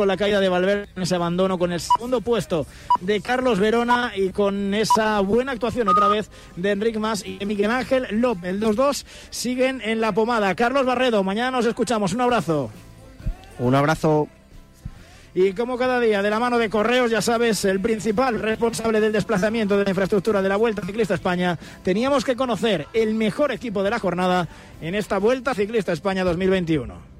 con la caída de Valverde, con ese abandono, con el segundo puesto de Carlos Verona y con esa buena actuación otra vez de Enrique Mas y de Miguel Ángel López. Los dos siguen en la pomada. Carlos Barredo, mañana nos escuchamos. Un abrazo. Un abrazo. Y como cada día, de la mano de Correos, ya sabes, el principal responsable del desplazamiento de la infraestructura de la Vuelta Ciclista España, teníamos que conocer el mejor equipo de la jornada en esta Vuelta Ciclista España 2021.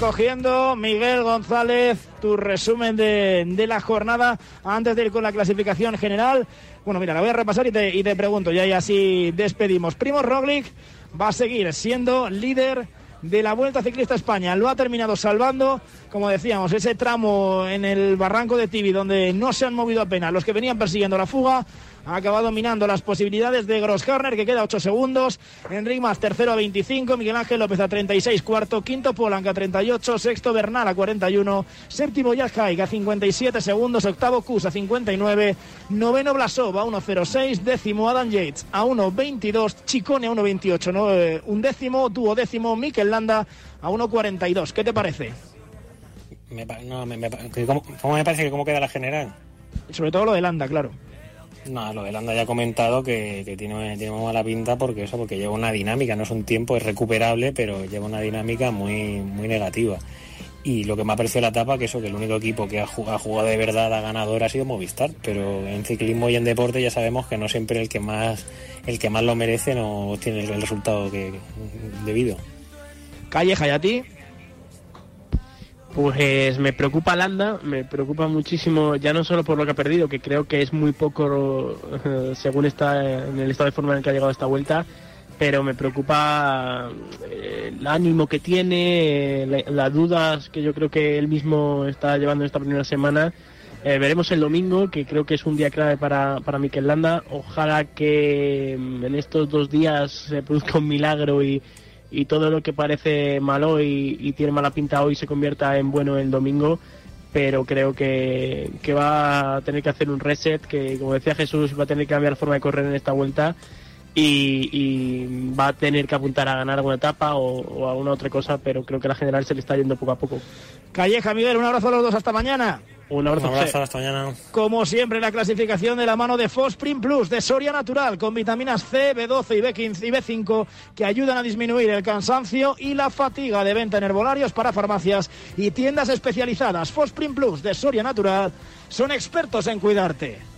recogiendo, Miguel González, tu resumen de, de, la jornada antes de ir con la clasificación general. Bueno, mira, la voy a repasar y te, y te pregunto, ya y así despedimos. Primo Roglic va a seguir siendo líder de la Vuelta Ciclista España. Lo ha terminado salvando, como decíamos, ese tramo en el barranco de Tibi donde no se han movido apenas los que venían persiguiendo la fuga ha acabado minando las posibilidades de Grossharner, que queda 8 segundos. Enric Mas, tercero a 25. Miguel Ángel López a 36. Cuarto, quinto Polanca a 38. Sexto Bernal a 41. Séptimo Jack a 57 segundos. Octavo Kus a 59. Noveno Blasov a 1.06. Décimo Adam Yates a 1.22. Chicone a 1.28. ¿no? Eh, un décimo, duodécimo Mikel Landa a 1.42. ¿Qué te parece? Me, no, me, me, ¿cómo, ¿Cómo me parece que cómo queda la general? Sobre todo lo de Landa, claro. No, lo de Landa ya ha comentado que, tiene, tiene mala pinta porque eso, porque lleva una dinámica, no es un tiempo, es recuperable, pero lleva una dinámica muy, negativa. Y lo que me ha parecido la etapa, que eso, que el único equipo que ha jugado, de verdad a ganador ha sido Movistar, pero en ciclismo y en deporte ya sabemos que no siempre el que más, lo merece no tiene el resultado que, debido. Calleja, ¿y a ti? Pues me preocupa Landa, me preocupa muchísimo, ya no solo por lo que ha perdido, que creo que es muy poco según está en el estado de forma en el que ha llegado esta vuelta, pero me preocupa eh, el ánimo que tiene, las dudas que yo creo que él mismo está llevando esta primera semana. Eh, veremos el domingo, que creo que es un día clave para, para Mikel Landa. Ojalá que mm, en estos dos días se produzca un milagro y, y todo lo que parece malo y, y, tiene mala pinta hoy se convierta en bueno el domingo, pero creo que, que, va a tener que hacer un reset, que como decía Jesús, va a tener que cambiar forma de correr en esta vuelta y, y va a tener que apuntar a ganar alguna etapa o, o, a otra cosa, pero creo que la general se le está yendo poco a poco. Calleja, Miguel, un abrazo a los dos, hasta mañana. Un abrazo, Un abrazo hasta mañana. Como siempre, la clasificación de la mano de Fosprin Plus de Soria Natural con vitaminas C, B12 y B15 y B5 que ayudan a disminuir el cansancio y la fatiga de venta en herbolarios para farmacias y tiendas especializadas. Fosprin Plus de Soria Natural son expertos en cuidarte.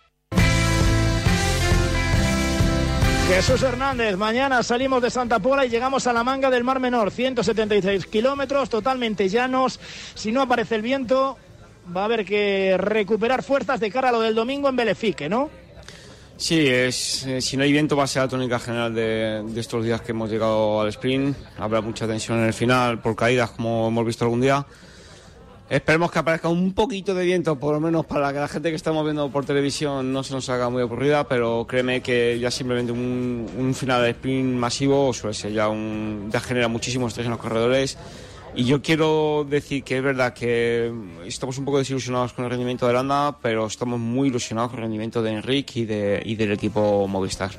Jesús Hernández, mañana salimos de Santa Pola y llegamos a la manga del Mar Menor, 176 kilómetros totalmente llanos. Si no aparece el viento, va a haber que recuperar fuerzas de cara a lo del domingo en Belefique, ¿no? Sí, es, eh, si no hay viento va a ser la tónica general de, de, estos días que hemos llegado al sprint. Habrá mucha tensión en el final por caídas, como hemos visto algún día. Esperemos que aparezca un poquito de viento, por lo menos para que la gente que estamos viendo por televisión no se nos haga muy aburrida, pero créeme que ya simplemente un, un final de sprint masivo suele ser ya un. ya genera muchísimo estrés en los corredores. Y yo quiero decir que es verdad que estamos un poco desilusionados con el rendimiento de Landa, pero estamos muy ilusionados con el rendimiento de Enrique y, de, y del equipo Movistar.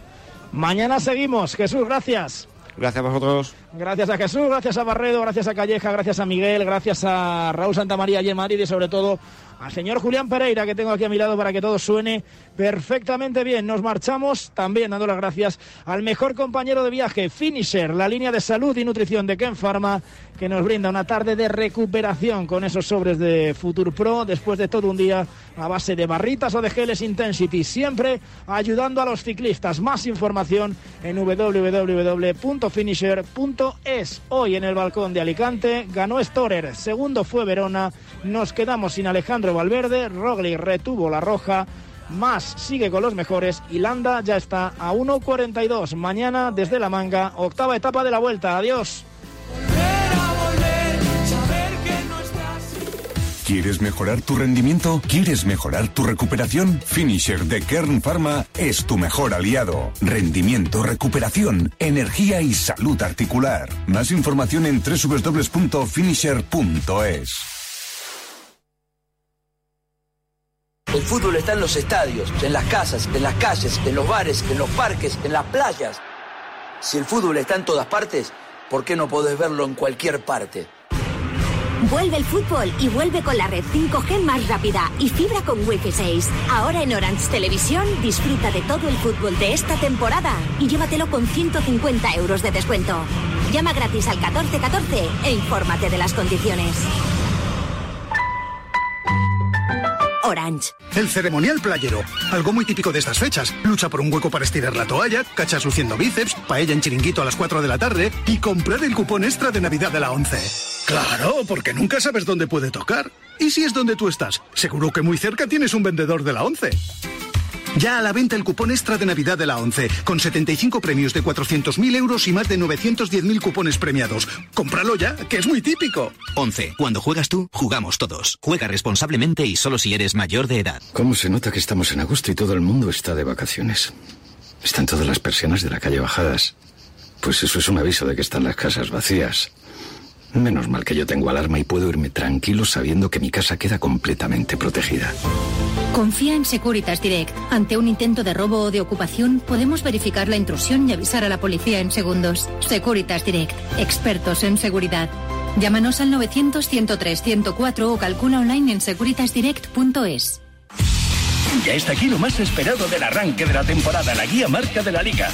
Mañana seguimos. Jesús, gracias. Gracias a vosotros. Gracias a Jesús, gracias a Barredo, gracias a Calleja, gracias a Miguel, gracias a Raúl Santamaría y en Madrid y sobre todo al señor Julián Pereira que tengo aquí a mi lado para que todo suene perfectamente bien. Nos marchamos también dando las gracias al mejor compañero de viaje, Finisher, la línea de salud y nutrición de Ken Pharma, que nos brinda una tarde de recuperación con esos sobres de Future Pro después de todo un día a base de barritas o de geles Intensity, siempre ayudando a los ciclistas. Más información en www.finisher.es. Hoy en el balcón de Alicante ganó Storer, segundo fue Verona, nos quedamos sin Alejandro Valverde, Rogli retuvo la roja. Más sigue con los mejores y Landa ya está a 1.42. Mañana desde la manga, octava etapa de la vuelta. Adiós. ¿Quieres mejorar tu rendimiento? ¿Quieres mejorar tu recuperación? Finisher de Kern Pharma es tu mejor aliado. Rendimiento, recuperación, energía y salud articular. Más información en www.finisher.es. El fútbol está en los estadios, en las casas, en las calles, en los bares, en los parques, en las playas. Si el fútbol está en todas partes, ¿por qué no podés verlo en cualquier parte? Vuelve el fútbol y vuelve con la red 5G más rápida y fibra con Wi-Fi 6. Ahora en Orange Televisión disfruta de todo el fútbol de esta temporada y llévatelo con 150 euros de descuento. Llama gratis al 1414 e infórmate de las condiciones. Orange. El ceremonial playero. Algo muy típico de estas fechas. Lucha por un hueco para estirar la toalla, cachas luciendo bíceps, paella en chiringuito a las 4 de la tarde y comprar el cupón extra de Navidad de la 11. Claro, porque nunca sabes dónde puede tocar. ¿Y si es donde tú estás? Seguro que muy cerca tienes un vendedor de la 11. Ya a la venta el cupón extra de Navidad de la 11, con 75 premios de 400.000 euros y más de 910.000 cupones premiados. Cómpralo ya, que es muy típico. 11. Cuando juegas tú, jugamos todos. Juega responsablemente y solo si eres mayor de edad. ¿Cómo se nota que estamos en agosto y todo el mundo está de vacaciones? Están todas las persianas de la calle bajadas. Pues eso es un aviso de que están las casas vacías. Menos mal que yo tengo alarma y puedo irme tranquilo sabiendo que mi casa queda completamente protegida. Confía en Securitas Direct. Ante un intento de robo o de ocupación, podemos verificar la intrusión y avisar a la policía en segundos. Securitas Direct. Expertos en seguridad. Llámanos al 900-103-104 o calcula online en securitasdirect.es. Ya está aquí lo más esperado del arranque de la temporada, la guía marca de la liga.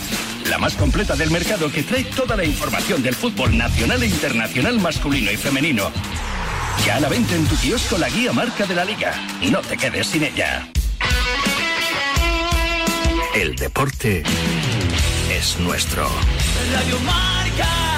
La más completa del mercado que trae toda la información del fútbol nacional e internacional masculino y femenino. Ya a la venta en tu kiosco la guía marca de la liga. No te quedes sin ella. El deporte es nuestro. Radio Marca.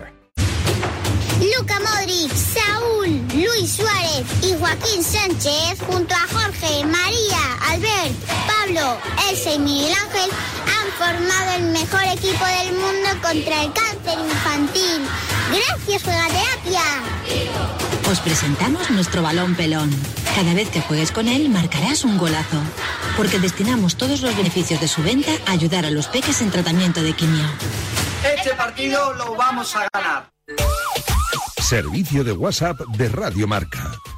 Sánchez, junto a Jorge, María, Albert, Pablo, Elsa y Miguel Ángel, han formado el mejor equipo del mundo contra el cáncer infantil. Gracias, Juegaterapia. Os presentamos nuestro balón pelón. Cada vez que juegues con él, marcarás un golazo. Porque destinamos todos los beneficios de su venta a ayudar a los peques en tratamiento de quimio. Este partido lo vamos a ganar. Servicio de WhatsApp de Radio Marca.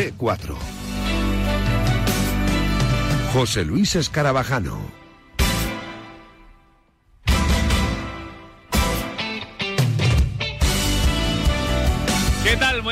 T4. José Luis Escarabajano.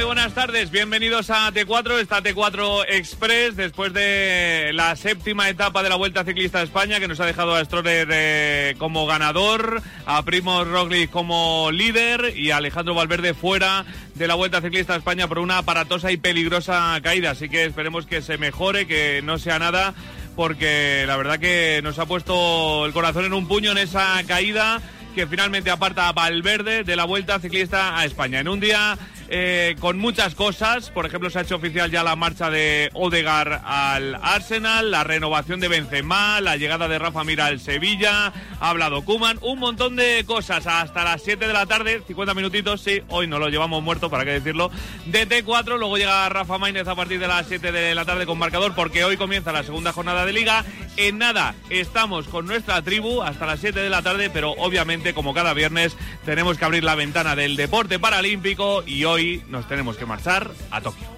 Buenas tardes. Bienvenidos a T4, esta T4 Express, después de la séptima etapa de la Vuelta Ciclista de España, que nos ha dejado a Stroller eh, como ganador, a Primo Roglic como líder y a Alejandro Valverde fuera de la Vuelta Ciclista de España por una aparatosa y peligrosa caída. Así que esperemos que se mejore, que no sea nada, porque la verdad que nos ha puesto el corazón en un puño en esa caída que finalmente aparta a Valverde de la Vuelta Ciclista a España. En un día eh, con muchas cosas. Por ejemplo, se ha hecho oficial ya la marcha de Odegar al Arsenal, la renovación de Benzema, la llegada de Rafa Mira al Sevilla, ha hablado Kuman, un montón de cosas hasta las 7 de la tarde, 50 minutitos, sí, hoy no lo llevamos muerto, para qué decirlo, de T4, luego llega Rafa Maínez a partir de las 7 de la tarde con marcador, porque hoy comienza la segunda jornada de liga. En nada, estamos con nuestra tribu hasta las 7 de la tarde, pero obviamente, como cada viernes, tenemos que abrir la ventana del deporte paralímpico y hoy nos tenemos que marchar a Tokio.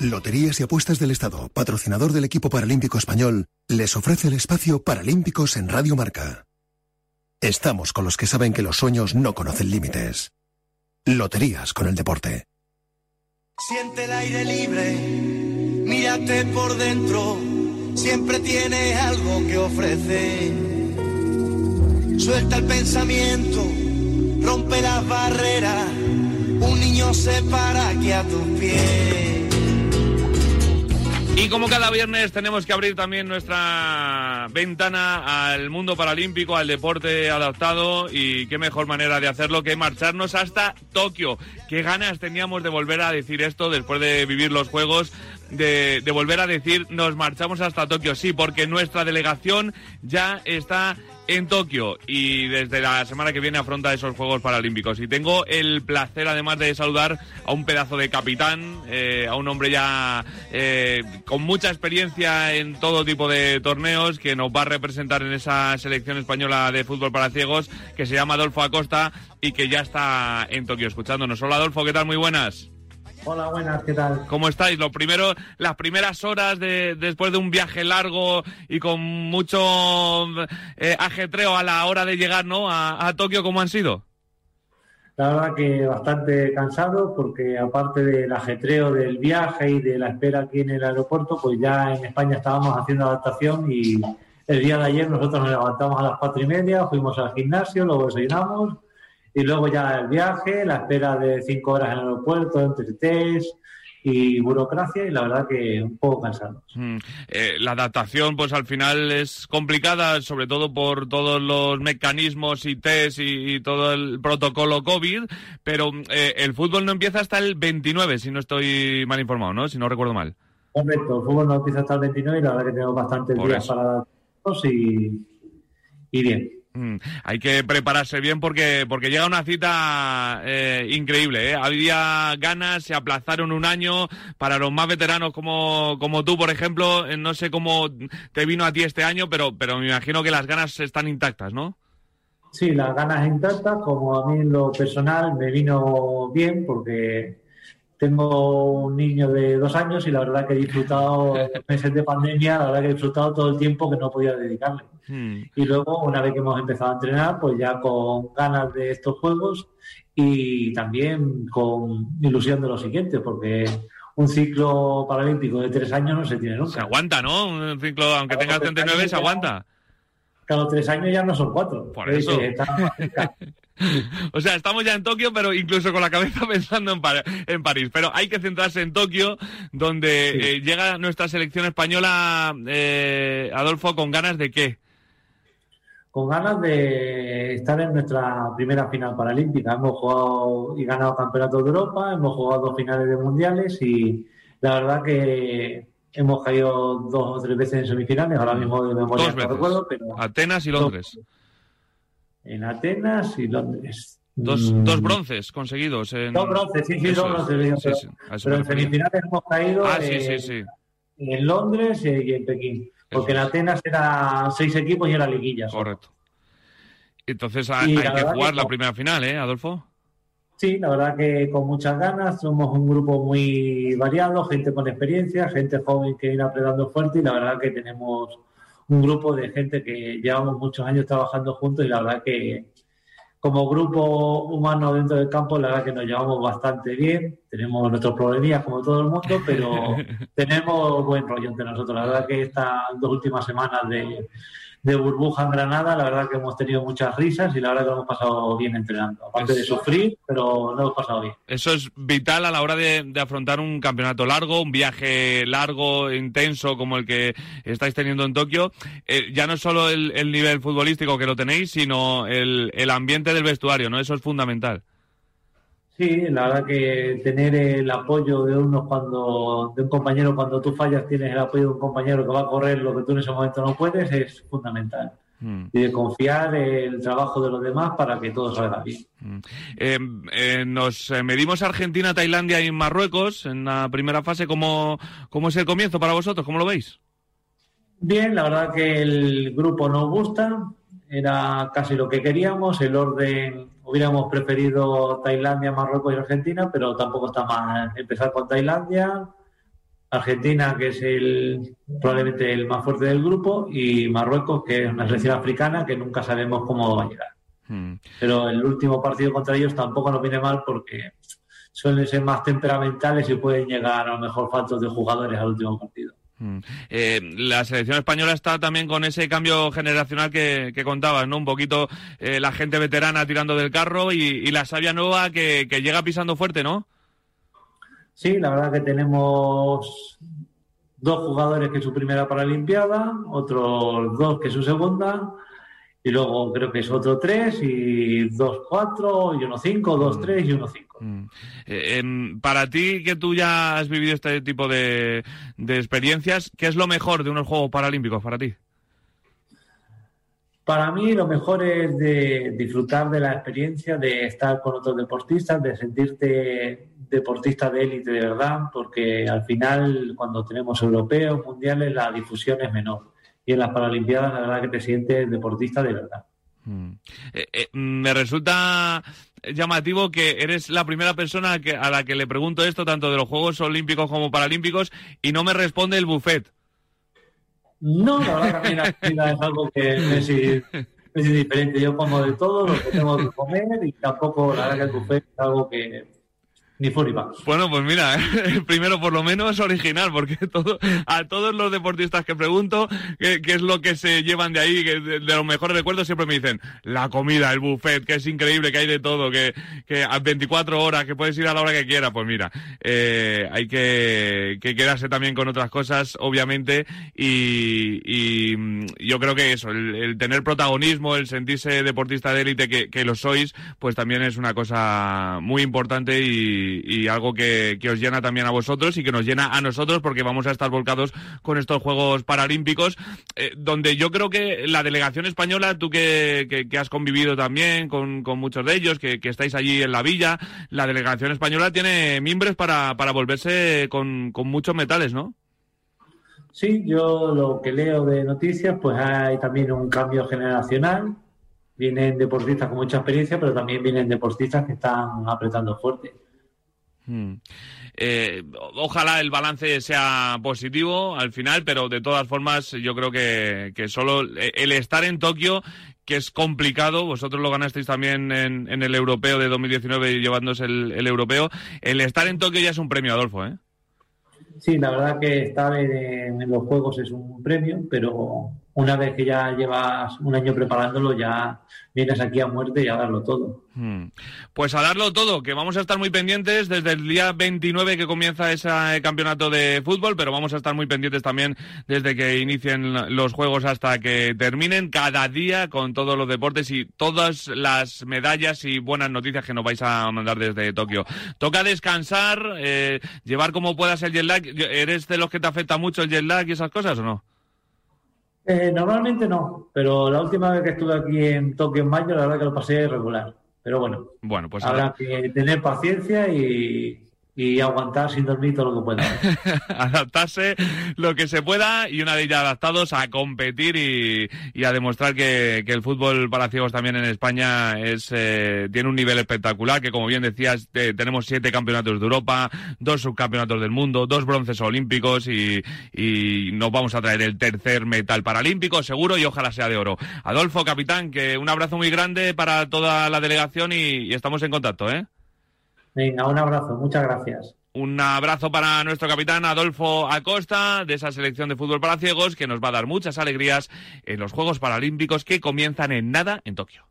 Loterías y Apuestas del Estado, patrocinador del equipo paralímpico español, les ofrece el espacio Paralímpicos en Radio Marca. Estamos con los que saben que los sueños no conocen límites. Loterías con el deporte. Siente el aire libre, mírate por dentro, siempre tiene algo que ofrecer. Suelta el pensamiento, rompe las barreras un niño se para aquí a tus pies. Y como cada viernes tenemos que abrir también nuestra ventana al mundo paralímpico, al deporte adaptado y qué mejor manera de hacerlo que marcharnos hasta Tokio. Qué ganas teníamos de volver a decir esto después de vivir los Juegos, de, volver a decir nos marchamos hasta Tokio. Sí, porque nuestra delegación ya está en Tokio y desde la semana que viene afronta esos Juegos Paralímpicos. Y tengo el placer además de saludar a un pedazo de capitán, eh, a un hombre ya eh, con mucha experiencia en todo tipo de torneos que nos va a representar en esa selección española de fútbol para ciegos que se llama Adolfo Acosta y que ya está en Tokio escuchándonos. Hola Adolfo, ¿qué tal? Muy buenas. Hola, buenas, ¿qué tal? ¿Cómo estáis? Lo primero, las primeras horas de, después de un viaje largo y con mucho eh, ajetreo a la hora de llegar ¿no? a, a Tokio, ¿cómo han sido? La verdad que bastante cansado porque aparte del ajetreo del viaje y de la espera aquí en el aeropuerto, pues ya en España estábamos haciendo adaptación y el día de ayer nosotros nos levantamos a las cuatro y media, fuimos al gimnasio, luego desayunamos y luego ya el viaje, la espera de cinco horas en el aeropuerto, entre test y burocracia y la verdad que un poco cansado. Mm, eh, la adaptación, pues al final es complicada, sobre todo por todos los mecanismos y test y, y todo el protocolo COVID, pero eh, el fútbol no empieza hasta el 29, si no estoy mal informado, ¿no? Si no recuerdo mal. Correcto, el fútbol no empieza hasta el 29 y la verdad que tenemos bastantes Por días eso. para adaptarnos y, y bien. Mm, Hay que prepararse bien porque, porque llega una cita eh, increíble. ¿eh? Había ganas, se aplazaron un año para los más veteranos como, como tú, por ejemplo. eh, No sé cómo te vino a ti este año, pero, pero me imagino que las ganas están intactas, ¿no? Sí, las ganas intactas, como a mí en lo personal me vino bien porque tengo un niño de dos años y la verdad que he disfrutado meses de pandemia, la verdad que he disfrutado todo el tiempo que no podía dedicarle. Y luego, una vez que hemos empezado a entrenar, pues ya con ganas de estos juegos y también con ilusión de lo siguiente, porque un ciclo paralímpico de tres años no se tiene nunca. Se aguanta, ¿no? Un ciclo, aunque tengas 39, se aguanta. Cada tres años ya no son cuatro. Por Es eso. que está- O sea, estamos ya en Tokio, pero incluso con la cabeza pensando en, en París. Pero hay que centrarse en Tokio, donde eh, llega nuestra selección española, eh, Adolfo, con ganas de qué? Con ganas de estar en nuestra primera final paralímpica. Hemos jugado y ganado campeonatos de Europa, hemos jugado dos finales de mundiales y la verdad que hemos caído dos o tres veces en semifinales, ahora mismo de memoria no recuerdo, pero Atenas y Londres. en Atenas y Londres. Dos, Mm, dos bronces conseguidos. En... Dos bronces, sí, sí, Eso dos es. bronces. Sí, pero en semifinales hemos caído Ah, sí, en Londres y en Pekín. Porque en Atenas eran seis equipos y era liguilla. Correcto. Entonces hay, que jugar que la primera final, ¿eh, Adolfo? Sí, la verdad que con muchas ganas, somos un grupo muy variado, gente con experiencia, gente joven que viene apretando fuerte y la verdad que tenemos un grupo de gente que llevamos muchos años trabajando juntos y la verdad que como grupo humano dentro del campo, la verdad que nos llevamos bastante bien. Tenemos nuestros problemillas como todo el mundo, pero tenemos buen rollo entre nosotros. La verdad que estas dos últimas semanas de, de burbuja en Granada, la verdad que hemos tenido muchas risas y la verdad que lo hemos pasado bien entrenando. Aparte de sufrir, pero lo hemos pasado bien. Eso es vital a la hora de, de afrontar un campeonato largo, un viaje largo, intenso como el que estáis teniendo en Tokio. Eh, ya no es solo el, el nivel futbolístico que lo tenéis, sino el, el ambiente del vestuario, ¿no? Eso es fundamental. Sí, la verdad que tener el apoyo de uno cuando, de un compañero cuando tú fallas, tienes el apoyo de un compañero que va a correr lo que tú en ese momento no puedes, es fundamental. Mm. Y de confiar el trabajo de los demás para que todo salga bien. Eh, eh, nos eh, medimos Argentina, Tailandia y Marruecos en la primera fase. ¿Cómo, ¿Cómo es el comienzo para vosotros? ¿Cómo lo veis? Bien, la verdad que el grupo nos gusta, era casi lo que queríamos, el orden hubiéramos preferido Tailandia, Marruecos y Argentina, pero tampoco está mal empezar con Tailandia, Argentina, que es el probablemente el más fuerte del grupo, y Marruecos, que es una selección africana que nunca sabemos cómo va a llegar. Mm. Pero el último partido contra ellos tampoco nos viene mal porque suelen ser más temperamentales y pueden llegar a lo mejor faltos de jugadores al último partido. Mm. Eh, la selección española está también con ese cambio generacional que, contabas, ¿no? Un poquito eh, la gente veterana tirando del carro y, la savia nueva que, que llega pisando fuerte, ¿no? Sí, la verdad que tenemos dos jugadores que su primera Paralimpiada, otros dos que su segunda, y luego creo que es otro tres, y dos cuatro, y uno cinco, dos tres y uno cinco. Eh, em, para ti, que tú ya has vivido este tipo de, de experiencias, ¿qué es lo mejor de unos Juegos Paralímpicos para ti? Para mí lo mejor es de disfrutar de la experiencia, de estar con otros deportistas, de sentirte deportista de élite de verdad, porque al final cuando tenemos europeos, mundiales, la difusión es menor. Y en las Paralimpiadas la verdad que te sientes deportista de verdad. Eh, eh, me resulta llamativo que eres la primera persona que, a la que le pregunto esto, tanto de los Juegos Olímpicos como Paralímpicos, y no me responde el buffet. No, la verdad que a mí la comida es algo que me es, es indiferente. Yo como de todo lo que tengo que comer y tampoco la verdad que el buffet es algo que ni ni fa. Bueno, pues mira, el primero por lo menos original, porque todo, a todos los deportistas que pregunto qué, es lo que se llevan de ahí, que de, de los mejores recuerdos, siempre me dicen la comida, el buffet, que es increíble, que hay de todo, que, que a 24 horas, que puedes ir a la hora que quieras. Pues mira, eh, hay que, que quedarse también con otras cosas, obviamente, y, y mm, yo creo que eso, el, el tener protagonismo, el sentirse deportista de élite que, que lo sois, pues también es una cosa muy importante y, y algo que, que os llena también a vosotros y que nos llena a nosotros porque vamos a estar volcados con estos Juegos Paralímpicos, eh, donde yo creo que la delegación española, tú que, que, has convivido también con, con muchos de ellos, que, que, estáis allí en la villa, la delegación española tiene mimbres para, para volverse con, con muchos metales, ¿no? Sí, yo lo que leo de noticias, pues hay también un cambio generacional. Vienen deportistas con mucha experiencia, pero también vienen deportistas que están apretando fuerte. Hmm. Eh, ojalá el balance sea positivo al final, pero de todas formas yo creo que, solo el estar en Tokio, que es complicado, vosotros lo ganasteis también en, el europeo de 2019 llevándose el, el, europeo, el estar en Tokio ya es un premio, Adolfo, ¿eh? Sí, la verdad que estar en los Juegos es un premio, pero una vez que ya llevas un año preparándolo, ya vienes aquí a muerte y a darlo todo. Hmm. Pues a darlo todo, que vamos a estar muy pendientes desde el día 29 que comienza ese campeonato de fútbol, pero vamos a estar muy pendientes también desde que inicien los juegos hasta que terminen, cada día con todos los deportes y todas las medallas y buenas noticias que nos vais a mandar desde Tokio. Toca descansar, eh, llevar como puedas el jet lag. ¿Eres de los que te afecta mucho el jet lag y esas cosas o no? Eh, normalmente no, pero la última vez que estuve aquí en Tokio en mayo, la verdad que lo pasé regular. Pero bueno, bueno pues habrá que tener paciencia y, y aguantar sin dormir todo lo que pueda. Adaptarse lo que se pueda y una vez ya adaptados a competir y, y a demostrar que, que, el fútbol para ciegos también en España es eh, tiene un nivel espectacular, que como bien decías, te, tenemos siete campeonatos de Europa, dos subcampeonatos del mundo, dos bronces olímpicos y, y nos vamos a traer el tercer metal paralímpico seguro y ojalá sea de oro. Adolfo, capitán, que un abrazo muy grande para toda la delegación y, y estamos en contacto, ¿eh? Venga, un abrazo, muchas gracias. Un abrazo para nuestro capitán Adolfo Acosta de esa selección de fútbol para ciegos que nos va a dar muchas alegrías en los Juegos Paralímpicos que comienzan en nada en Tokio.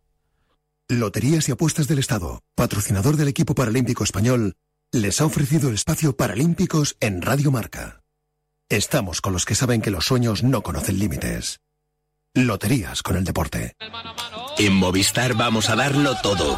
Loterías y Apuestas del Estado, patrocinador del equipo paralímpico español, les ha ofrecido el espacio Paralímpicos en Radio Marca. Estamos con los que saben que los sueños no conocen límites. Loterías con el deporte. En Movistar vamos a darlo todo.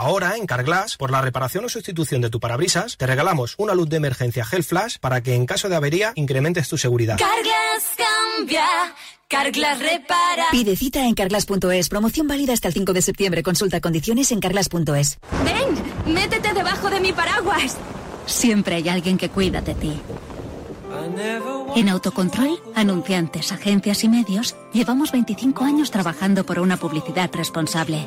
Ahora, en Carglass, por la reparación o sustitución de tu parabrisas, te regalamos una luz de emergencia Gel Flash para que en caso de avería incrementes tu seguridad. Carglass cambia. Carglass repara. Pide cita en carglass.es. Promoción válida hasta el 5 de septiembre. Consulta condiciones en carglass.es. Ven, métete debajo de mi paraguas. Siempre hay alguien que cuida de ti. En Autocontrol, anunciantes, agencias y medios, llevamos 25 años trabajando por una publicidad responsable.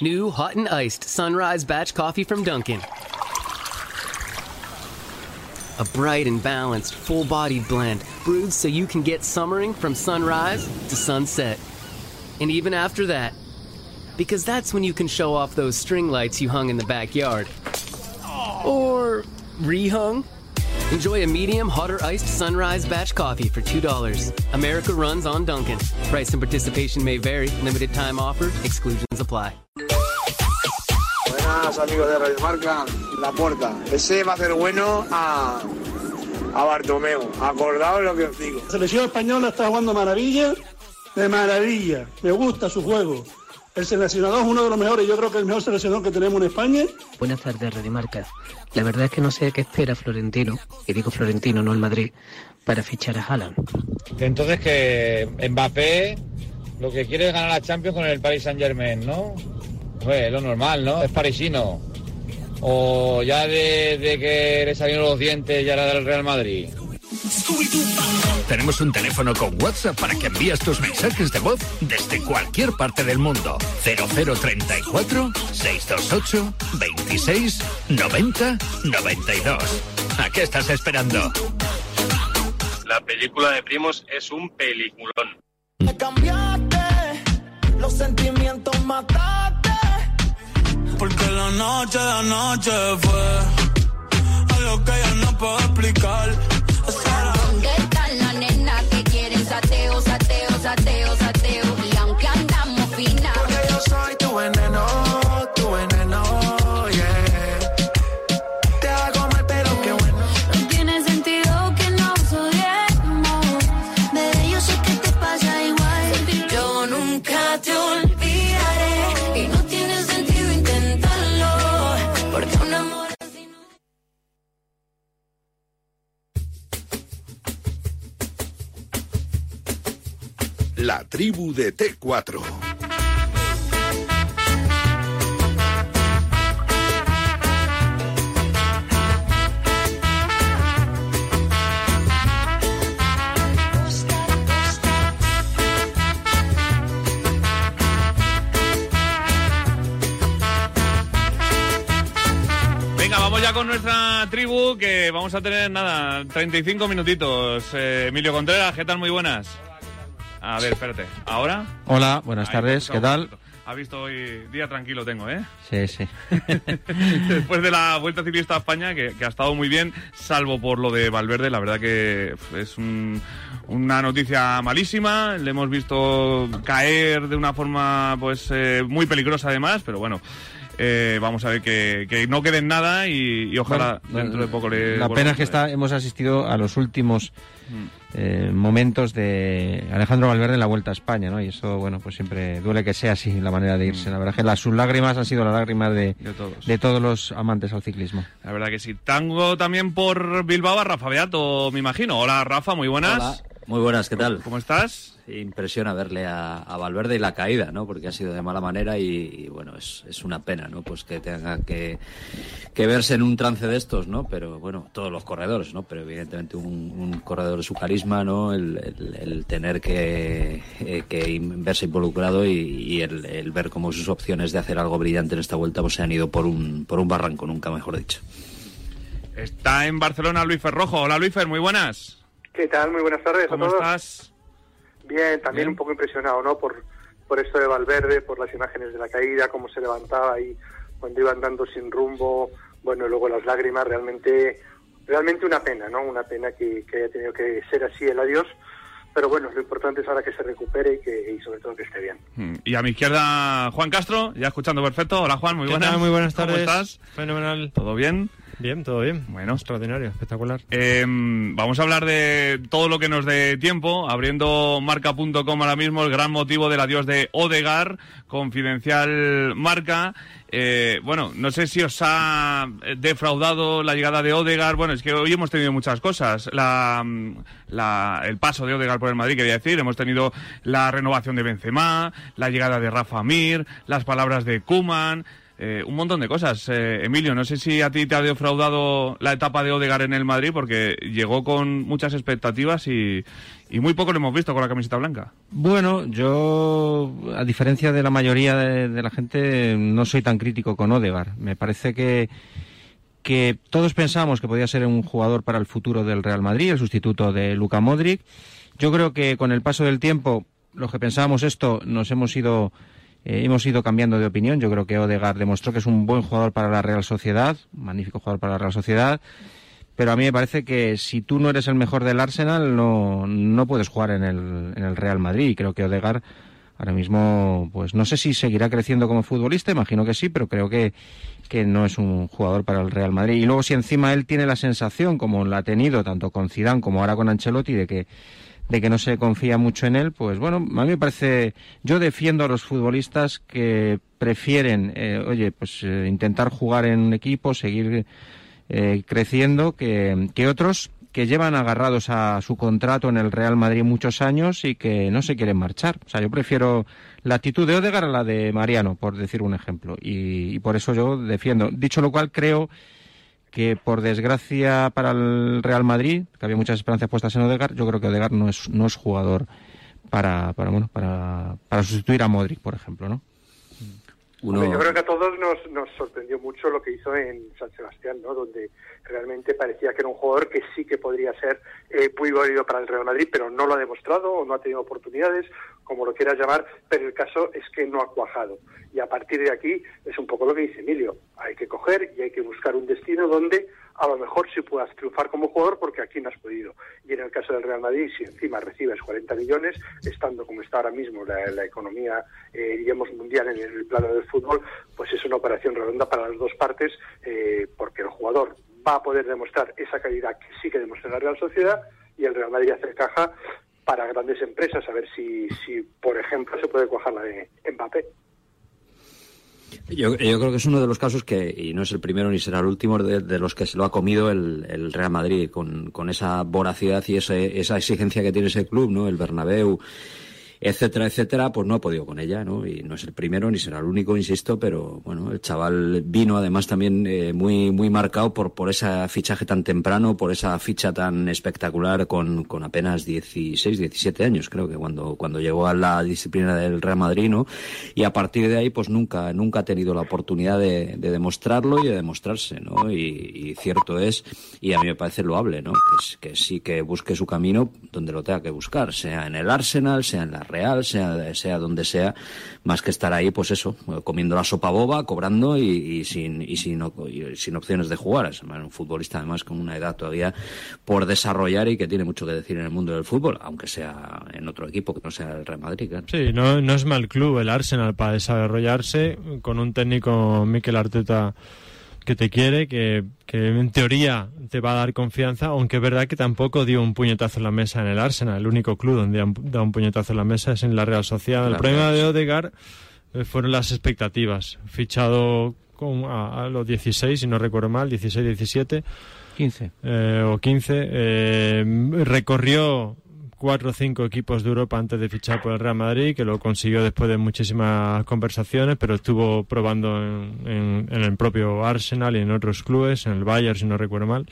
New hot and iced sunrise batch coffee from Dunkin'. A bright and balanced, full bodied blend brewed so you can get summering from sunrise to sunset. And even after that, because that's when you can show off those string lights you hung in the backyard. Or rehung. Enjoy a medium, hotter iced sunrise batch coffee for $2. America runs on Duncan. Price and participation may vary. Limited time offer. Exclusions apply. Buenas amigos de Radio Marca, La Puerta. Ese va a hacer bueno a, a Bartomeu. Acordaos lo que os digo. La selección española está jugando maravilla, de maravilla. Me gusta su juego. El seleccionador es uno de los mejores, yo creo que es el mejor seleccionador que tenemos en España. Buenas tardes, Radio Marca. La verdad es que no sé qué espera Florentino, y digo Florentino, no el Madrid, para fichar a Haaland. Entonces que Mbappé lo que quiere es ganar la Champions con el Paris Saint Germain, ¿no? Pues lo normal, ¿no? Es parisino. O ya de, de que le salieron los dientes ya era del Real Madrid. Tenemos un teléfono con WhatsApp para que envíes tus mensajes de voz desde cualquier parte del mundo. 0034 628 26 90 92. ¿A qué estás esperando? La película de Primos es un peliculón. Me cambiaste, los sentimientos mataste. Porque la noche, la noche fue algo que ya no puedo explicar. De T4. Venga, vamos ya con nuestra tribu, que vamos a tener, nada, 35 minutitos. Eh, Emilio Contreras, ¿qué tal? Muy buenas. A ver, espérate. ¿Ahora? Hola, buenas Ahí, tardes, ¿qué tal? Ha visto hoy día tranquilo tengo, ¿eh? Sí, sí. Después de la Vuelta Ciclista a España, que, que ha estado muy bien, salvo por lo de Valverde, la verdad que es un- una noticia malísima. Le hemos visto caer de una forma pues eh, muy peligrosa además, pero bueno. Eh, vamos a ver que, que no quede en nada y, y ojalá Bueno, dentro de poco le La pena es que está, hemos asistido a los últimos Mm. eh, momentos de Alejandro Valverde en la Vuelta a España, ¿no? Y eso, bueno, pues siempre duele que sea así la manera de irse. La verdad es que las, sus lágrimas han sido las lágrimas de, Mm. De todos. de todos los amantes al ciclismo. La verdad que sí. Tango también por Bilbao a Rafa Beato, me imagino. Hola Rafa, muy buenas. Hola, muy buenas, ¿qué tal? ¿Cómo estás? Impresiona verle a, a Valverde y la caída, ¿no? Porque ha sido de mala manera y, y, bueno, es, es una pena, ¿no? Pues que tenga que, que verse en un trance de estos, ¿no? Pero bueno, todos los corredores, ¿no? Pero evidentemente un, un corredor de su carisma, ¿no? El, el- el tener que, eh, que verse involucrado y, y el, el ver cómo sus opciones de hacer algo brillante en esta vuelta pues se han ido por un, por un barranco, nunca mejor dicho. Está en Barcelona Luis Ferrojo. Hola Luis Fer, muy buenas. ¿Qué tal? Muy buenas tardes ¿Cómo a todos. estás? Bien, también Bien. un poco impresionado, ¿no? Por, por esto de Valverde, por las imágenes de la caída, cómo se levantaba y cuando iba andando sin rumbo, bueno, y luego las lágrimas, realmente, realmente una pena, ¿no? Una pena que, que haya tenido que ser así el adiós. Pero bueno, lo importante es ahora que se recupere y que y sobre todo que esté bien. Mm, Y a mi izquierda Juan Castro, ya escuchando perfecto. Hola Juan, muy ¿Qué buenas. tal? Muy buenas ¿Cómo tardes. estás? Fenomenal. ¿Todo bien? Bien, todo bien. Bueno. Extraordinario, espectacular. Eh, vamos a hablar de todo lo que nos dé tiempo, abriendo marca.com ahora mismo, el gran motivo del adiós de Odegar, confidencial marca. Eh, bueno, no sé si os ha defraudado la llegada de Odegar. Bueno, es que hoy hemos tenido muchas cosas. La, la- el paso de Odegar por el Madrid, quería decir. Hemos tenido la renovación de Benzema, la llegada de Rafa Mir, las palabras de Kuman. Eh, un montón de cosas. Eh, Emilio, no sé si a ti te ha defraudado la etapa de Odegar en el Madrid porque llegó con muchas expectativas y, y muy poco lo hemos visto con la camiseta blanca. Bueno, yo, a diferencia de la mayoría de, la gente, no soy tan crítico con Odegar. Me parece que, que todos pensamos que podía ser un jugador para el futuro del Real Madrid, el sustituto de Luka Modric. Yo creo que con el paso del tiempo, los que pensábamos esto, nos hemos ido, eh, hemos ido cambiando de opinión. Yo creo que Odegar demostró que es un buen jugador para la Real Sociedad, un magnífico jugador para la Real Sociedad. Pero a mí me parece que si tú no eres el mejor del Arsenal, no, no puedes jugar en el, en el Real Madrid. Y creo que Odegar ahora mismo, pues no sé si seguirá creciendo como futbolista, imagino que sí, pero creo que, que no es un jugador para el Real Madrid. Y luego si encima él tiene la sensación, como la ha tenido tanto con Zidane como ahora con Ancelotti, de que de que no se confía mucho en él, pues bueno, a mí me parece, yo defiendo a los futbolistas que prefieren, eh, oye, pues eh, intentar jugar en un equipo, seguir eh, creciendo, que, que otros que llevan agarrados a su contrato en el Real Madrid muchos años y que no se quieren marchar. O sea, yo prefiero la actitud de Odegar a la de Mariano, por decir un ejemplo. Y, y por eso yo defiendo. Dicho lo cual, creo que por desgracia para el Real Madrid, que había muchas esperanzas puestas en Odegar, yo creo que Odegar no es, no es jugador para, para, bueno, para, para sustituir a Modric, por ejemplo, ¿no? Hombre, Yo creo que a todos nos, nos sorprendió mucho lo que hizo en San Sebastián, ¿no? Donde realmente parecía que era un jugador que sí que podría ser eh, muy válido para el Real Madrid, pero no lo ha demostrado o no ha tenido oportunidades, como lo quieras llamar, pero el caso es que no ha cuajado. Y a partir de aquí es un poco lo que dice Emilio, hay que coger y hay que buscar un destino donde a lo mejor sí puedas triunfar como jugador porque aquí no has podido. Y en el caso del Real Madrid, si encima recibes 40 millones, estando como está ahora mismo la, la economía, eh, diríamos, mundial en el plano del fútbol, pues es una operación redonda para las dos partes eh, porque el jugador va a poder demostrar esa calidad que sí que demuestra la Real Sociedad y el Real Madrid hace caja para grandes empresas, a ver si, si por ejemplo, se puede cuajar la de Mbappé. Yo, yo creo que es uno de los casos que, y no es el primero ni será el último, de, de los que se lo ha comido el, el Real Madrid, con, con esa voracidad y ese, esa exigencia que tiene ese club, ¿no? El Bernabéu. Etcétera, etcétera, pues no ha podido con ella, ¿no? Y no es el primero ni será el único, insisto, pero bueno, el chaval vino además también eh, muy, muy marcado por, por ese fichaje tan temprano, por esa ficha tan espectacular con, con apenas 16, 17 años, creo que cuando, cuando llegó a la disciplina del Real Madrid, ¿no? Y a partir de ahí, pues nunca, nunca ha tenido la oportunidad de, de demostrarlo y de demostrarse, ¿no? Y, y, cierto es, y a mí me parece loable, ¿no? Que, que sí que busque su camino donde lo tenga que buscar, sea en el Arsenal, sea en la Real, sea, sea donde sea, más que estar ahí, pues eso, comiendo la sopa boba, cobrando y, sin, y sin, y sin opciones de jugar. Es un futbolista además con una edad todavía por desarrollar y que tiene mucho que decir en el mundo del fútbol, aunque sea en otro equipo que no sea el Real Madrid. Sí, no, no es mal club el Arsenal para desarrollarse con un técnico Mikel Arteta que te quiere, que, que, en teoría te va a dar confianza, aunque es verdad que tampoco dio un puñetazo en la mesa en el Arsenal. El único club donde da un puñetazo en la mesa es en la Real Sociedad. El problema de Odegar fueron las expectativas. Fichado con, a, a, los 16, si no recuerdo mal, 16, 17. 15. Eh, o 15. Eh, recorrió cuatro o cinco equipos de Europa antes de fichar por el Real Madrid, que lo consiguió después de muchísimas conversaciones, pero estuvo probando en, en, en el propio Arsenal y en otros clubes, en el Bayern, si no recuerdo mal.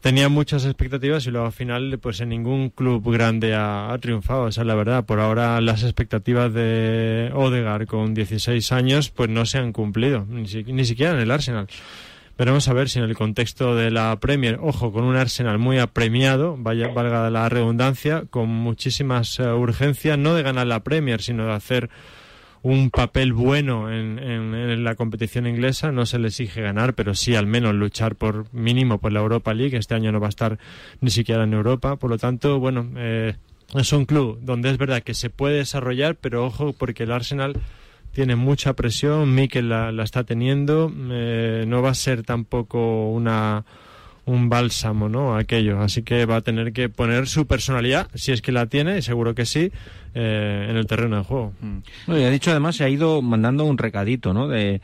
Tenía muchas expectativas y luego al final, pues en ningún club grande ha, triunfado, esa es la verdad. Por ahora las expectativas de Odegaard con 16 años, pues no se han cumplido, ni, si, ni siquiera en el Arsenal. Veremos a ver si en el contexto de la Premier, ojo, con un Arsenal muy apremiado, vaya, valga la redundancia, con muchísimas uh, urgencias, no de ganar la Premier, sino de hacer un papel bueno en, en, en, la competición inglesa. No se le exige ganar, pero sí al menos luchar por mínimo por la Europa League. Este año no va a estar ni siquiera en Europa. Por lo tanto, bueno, eh, es un club donde es verdad que se puede desarrollar, pero ojo, porque el Arsenal tiene mucha presión, Mikel la, la está teniendo, eh, no va a ser tampoco una un bálsamo, ¿no? Aquello, así que va a tener que poner su personalidad, si es que la tiene, seguro que sí, eh, en el terreno de juego. Mm. Y ha dicho además, se ha ido mandando un recadito, ¿no? De,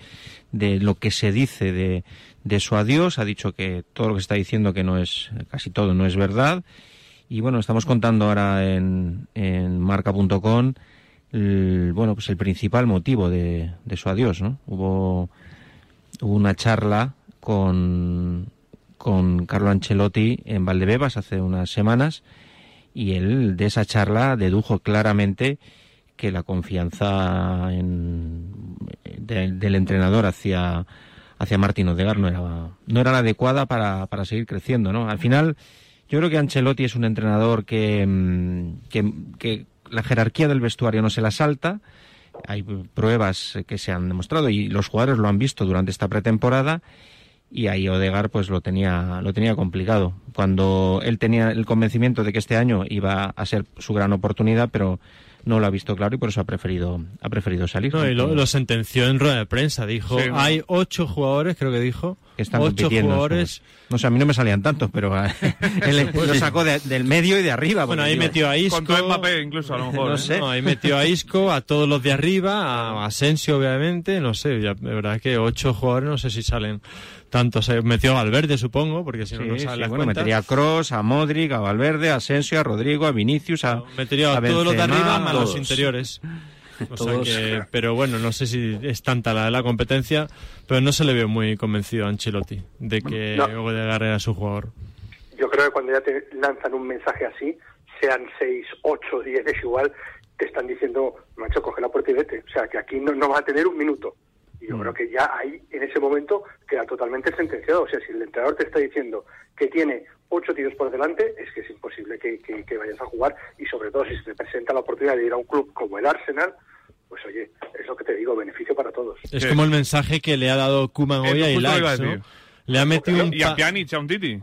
de lo que se dice de, de su adiós, ha dicho que todo lo que está diciendo que no es, casi todo no es verdad, y bueno, estamos contando ahora en, en marca.com el, bueno, pues el principal motivo de, de su adiós, ¿no? Hubo, hubo una charla con, con Carlo Ancelotti en Valdebebas hace unas semanas y él de esa charla dedujo claramente que la confianza en, de, del entrenador hacia hacia Martín Odegar no era no era la adecuada para, para seguir creciendo, ¿no? Al final yo creo que Ancelotti es un entrenador que, que, que la jerarquía del vestuario no se la salta. Hay pruebas que se han demostrado y los jugadores lo han visto durante esta pretemporada y ahí Odegar pues lo tenía lo tenía complicado cuando él tenía el convencimiento de que este año iba a ser su gran oportunidad pero no lo ha visto claro y por eso ha preferido ha preferido salir. No, y lo, lo, sentenció en rueda de prensa dijo sí, hay ocho jugadores creo que dijo que están ocho jugadores no sé a mí no me salían tantos pero él lo sacó de, del medio y de arriba bueno ahí metió a Isco. con todo Mbappé incluso a lo mejor no ¿eh? sé. No, ahí metió a Isco a todos los de arriba a Asensio obviamente no sé ya, de verdad que ocho jugadores no sé si salen tanto se metió a Valverde, supongo, porque si no, sí, no sale sí, bueno, metería a Cross, a Modric, a Valverde, a Asensio, a Rodrigo, a Vinicius, a. No, metería a, a todos los de arriba más los interiores. O sea que, pero bueno, no sé si es tanta la, la competencia, pero no se le veo muy convencido a Ancelotti de que no. Odegaard era su jugador. Yo creo que cuando ya te lanzan un mensaje así, sean 6, 8, 10, es igual, te están diciendo, macho, coge la puerta y vete. O sea, que aquí no, no vas a tener un minuto. Y yo mm. creo que ya ahí, en ese momento, queda totalmente sentenciado. O sea, si el entrenador te está diciendo que tiene ocho tiros por delante, es que es imposible que, que, que, vayas a jugar. Y sobre todo, si se te presenta la oportunidad de ir a un club como el Arsenal, pues oye, es lo que te digo, beneficio para todos. Es sí. como el mensaje que le ha dado Kuman hoy a Ilaix, ¿no? Le ha metido un... Y a Pjanic, a un Titi.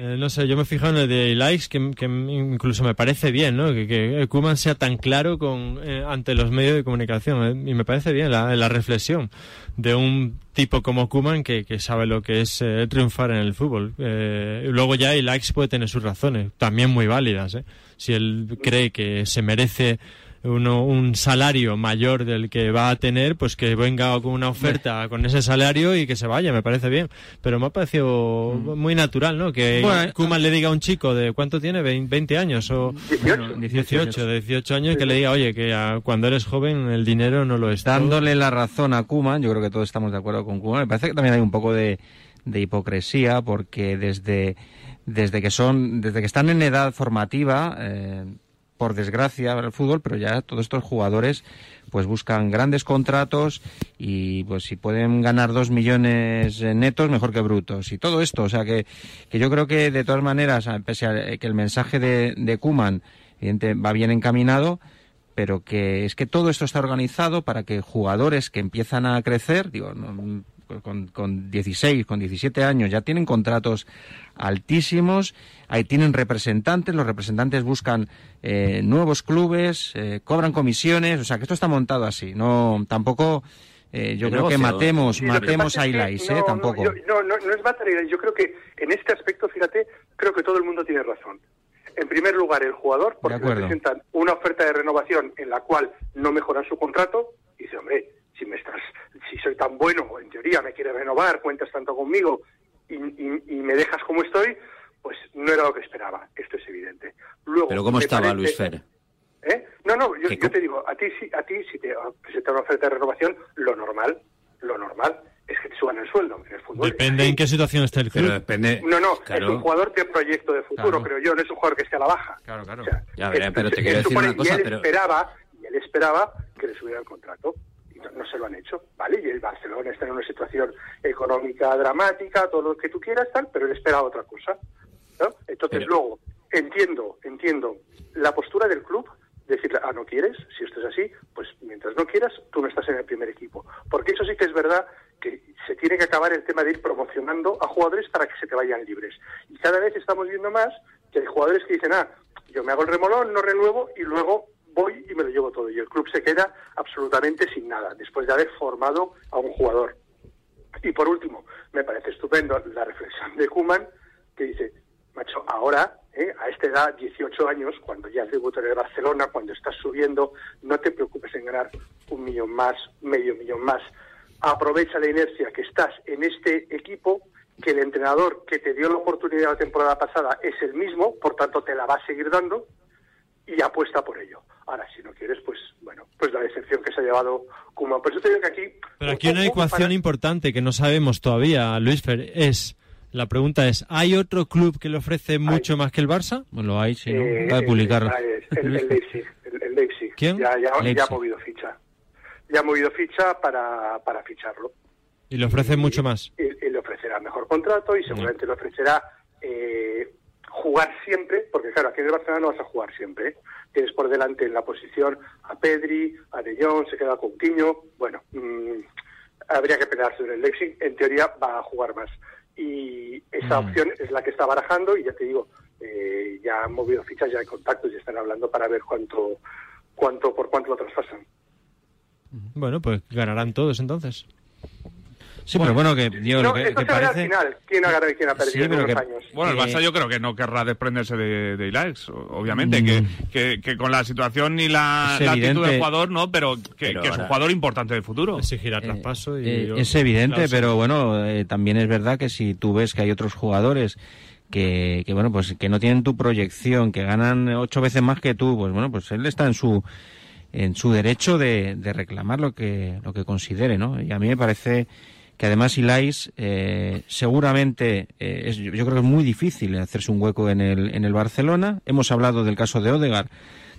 Eh, no sé, yo me fijo en el de likes que, que, incluso me parece bien, ¿no? Que, que Kuman sea tan claro con eh, ante los medios de comunicación eh, y me parece bien la, la, reflexión de un tipo como Kuman que, que sabe lo que es triunfar en el fútbol. Luego ya likes puede tener sus razones, también muy válidas. Si él cree que se merece uno, un salario mayor del que va a tener, pues que venga con una oferta con ese salario y que se vaya, me parece bien. Pero me ha parecido Mm. muy natural, ¿no? Que Bueno, Koeman le diga a un chico de cuánto tiene, Vein- 20 años o 18. 18, de 18 años, que le diga, oye, que cuando eres joven el dinero no lo es. todo". dándole la razón a Kuman, yo creo que todos estamos de acuerdo con Kuman. Me parece que también hay un poco de, de hipocresía porque desde, desde que son, desde que están en edad formativa, eh, por desgracia el fútbol, pero ya todos estos jugadores pues buscan grandes contratos y pues si pueden ganar dos millones netos mejor que brutos. Y todo esto, o sea que, que yo creo que de todas maneras, pese a que el mensaje de, de Kuman va bien encaminado, pero que es que todo esto está organizado para que jugadores que empiezan a crecer, digo, no, con, con 16, con 17 años, ya tienen contratos altísimos, ahí tienen representantes, los representantes buscan eh, nuevos clubes, eh, cobran comisiones, o sea que esto está montado así, no tampoco eh, yo creo que matemos, Sí, matemos a Ilais, no, eh, no, tampoco. yo- No, no, no es matar a. Yo creo que en este aspecto, fíjate, creo que todo el mundo tiene razón. En primer lugar, el jugador, porque le presentan una oferta de renovación en la cual no mejoran su contrato, y dice, hombre, si me estás, si soy tan bueno, en teoría me quieres renovar, cuentas tanto conmigo y, y- y me dejas como estoy, pues no era lo que esperaba. Esto es evidente. Luego, Pero ¿cómo estaba parece- Luis Fer? ¿Eh? No, no, yo, ¿Qué yo co- te digo, a ti, si, a ti si te presentan una oferta de renovación, lo normal, lo normal es que te suban el sueldo en el fútbol. Depende en qué situación esté el club. Pero depende. No, no, es Claro. un jugador de proyecto de futuro, Claro. creo yo, no es un jugador que esté a la baja. Claro, claro. Ya veré, Él- pero te quiero decir supone- una cosa, y él pero. esperaba, y él esperaba que le subiera el contrato. Y no, no se lo han hecho, ¿vale? Y el Barcelona está en una situación económica dramática, todo lo que tú quieras, tal, pero él esperaba otra cosa. ¿No? Entonces, Pero- luego, entiendo, entiendo la postura del club, decirle, ah, no quieres, si esto es así, pues mientras no quieras, tú no estás en el primer equipo. Porque eso sí que es verdad que se tiene que acabar el tema de ir promocionando a jugadores para que se te vayan libres. Y cada vez estamos viendo más que hay jugadores que dicen, ah, yo me hago el remolón, no renuevo y luego voy y me lo llevo todo. Y el club se queda absolutamente sin nada, después de haber formado a un jugador. Y por último, me parece estupendo la reflexión de Kuman, que dice, macho, ahora, ¿eh? a esta edad, 18 años, cuando ya has debutado en el Barcelona, cuando estás subiendo, no te preocupes en ganar un millón más, medio millón más. Aprovecha la inercia que estás en este equipo, que el entrenador que te dio la oportunidad la temporada pasada es el mismo, por tanto te la va a seguir dando, y apuesta por ello. Ahora, si no quieres, pues bueno, pues la decepción que se ha llevado Kuman. Por eso te digo que aquí... Pero aquí hay una ecuación importante que no sabemos todavía, Luis Fer, es... La pregunta es, ¿hay otro club que le ofrece mucho más que el Barça? Pues lo hay, sí, ¿no? Eh, Acaba de publicar. eh, El, el Leipzig. El, el Leipzig. ¿Quién? Ya, ya, ya ha movido ficha. Ya ha movido ficha para, para ficharlo. Y le ofrece mucho más. Y, y le ofrecerá mejor contrato y seguramente le ofrecerá eh, jugar siempre, porque claro, aquí en el Barcelona no vas a jugar siempre. ¿eh? Tienes por delante en la posición a Pedri, a De Jong, se queda con Quiño. Bueno, mm, habría que pelearse en el Leipzig. En teoría va a jugar más. Y esa Mm. opción es la que está barajando y ya te digo, eh, ya han movido fichas, ya hay contactos y están hablando para ver cuánto, cuánto por cuánto lo traspasan. Bueno, pues ganarán todos entonces. Sí, pero bueno, que yo no, lo que, esto que se verá parece... al final, quién ha ganado y quién ha perdido Sí, en pero unos que- años. Bueno, el Eh, Barça yo creo que no querrá desprenderse de, de Ilaix, o- obviamente, que, que, que con la situación y la, actitud del jugador, ¿no? Pero que, Pero que es un jugador importante del futuro. Exigirá traspaso y... Eh, es evidente, pero bueno, eh, también es verdad que si tú ves que hay otros jugadores que, que bueno, pues que no tienen tu proyección, que ganan ocho veces más que tú, pues bueno, pues él está en su en su derecho de, de reclamar lo que lo que considere, ¿no? Y a mí me parece que además Ilais eh, seguramente eh, es, yo creo que es muy difícil hacerse un hueco en el en el Barcelona. Hemos hablado del caso de Odegaard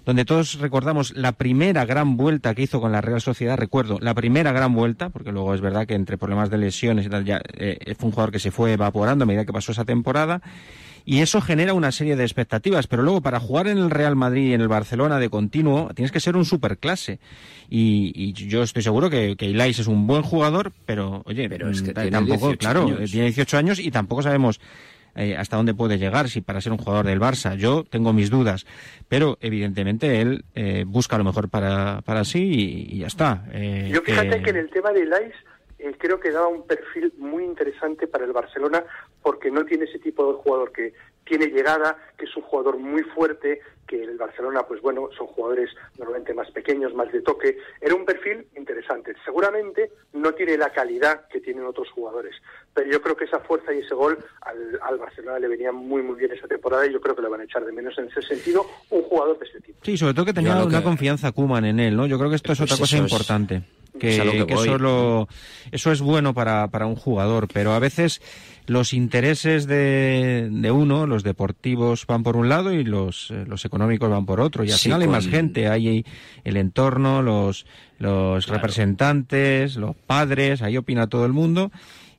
donde todos recordamos la primera gran vuelta que hizo con la Real Sociedad, recuerdo, la primera gran vuelta, porque luego es verdad que entre problemas de lesiones y tal, ya eh, fue un jugador que se fue evaporando a medida que pasó esa temporada, y eso genera una serie de expectativas, pero luego para jugar en el Real Madrid y en el Barcelona de continuo, tienes que ser un superclase. Y, y yo estoy seguro que, que Ilais es un buen jugador, pero oye, Pero es que tiene tampoco, 18 claro, años. eh, tiene 18 años y tampoco sabemos eh, hasta dónde puede llegar si para ser un jugador del Barça. Yo tengo mis dudas, pero evidentemente él eh, busca lo mejor para, para sí y, y ya está. Eh, Yo fíjate que en el tema de Ilais eh, creo que daba un perfil muy interesante para el Barcelona porque no tiene ese tipo de jugador que tiene llegada, que es un jugador muy fuerte, que el Barcelona, pues bueno, son jugadores normalmente más pequeños, más de toque. Era un perfil interesante. Seguramente no tiene la calidad que tienen otros jugadores, pero yo creo que esa fuerza y ese gol al, al Barcelona le venía muy, muy bien esa temporada y yo creo que le van a echar de menos en ese sentido un jugador de este tipo. Sí, sobre todo que tenía una que- confianza Kuman en él, ¿no? Yo creo que esto es Pues otra cosa es- importante. Que, es que que eso, lo- eso es bueno para, para un jugador, pero a veces los intereses de, de uno, los deportivos van por un lado y los, eh, los económicos van por otro. Y al Sí, final hay con- más gente, hay el entorno, los, los representantes, los padres, ahí opina todo el mundo.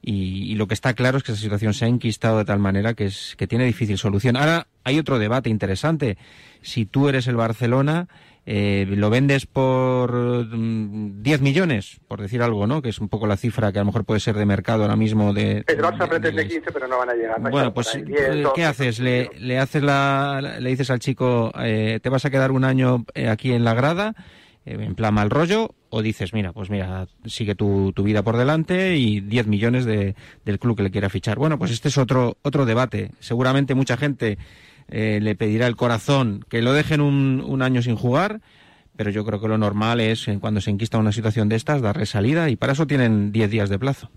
Y, y lo que está claro es que esa situación se ha enquistado de tal manera que, es, que tiene difícil solución. Ahora hay otro debate interesante. Si tú eres el Barcelona, eh, lo vendes por mm, 10 millones, por decir algo, ¿no? Que es un poco la cifra que a lo mejor puede ser de mercado ahora mismo de... El Barça de- pretende de- 15, pero no van a llegar. bueno, pues, eh, 10, 12, ¿qué haces? Le, le haces la, le dices al chico, eh, te vas a quedar un año eh, aquí en la grada, eh, en plan mal rollo, o dices, mira, pues mira, sigue tu, tu vida por delante y 10 millones de, del club que le quiera fichar. Bueno, pues este es otro, otro debate. Seguramente mucha gente eh, le pedirá el corazón que lo dejen un, un año sin jugar, pero yo creo que lo normal es, cuando se enquista una situación de estas, darle salida y para eso tienen 10 días de plazo.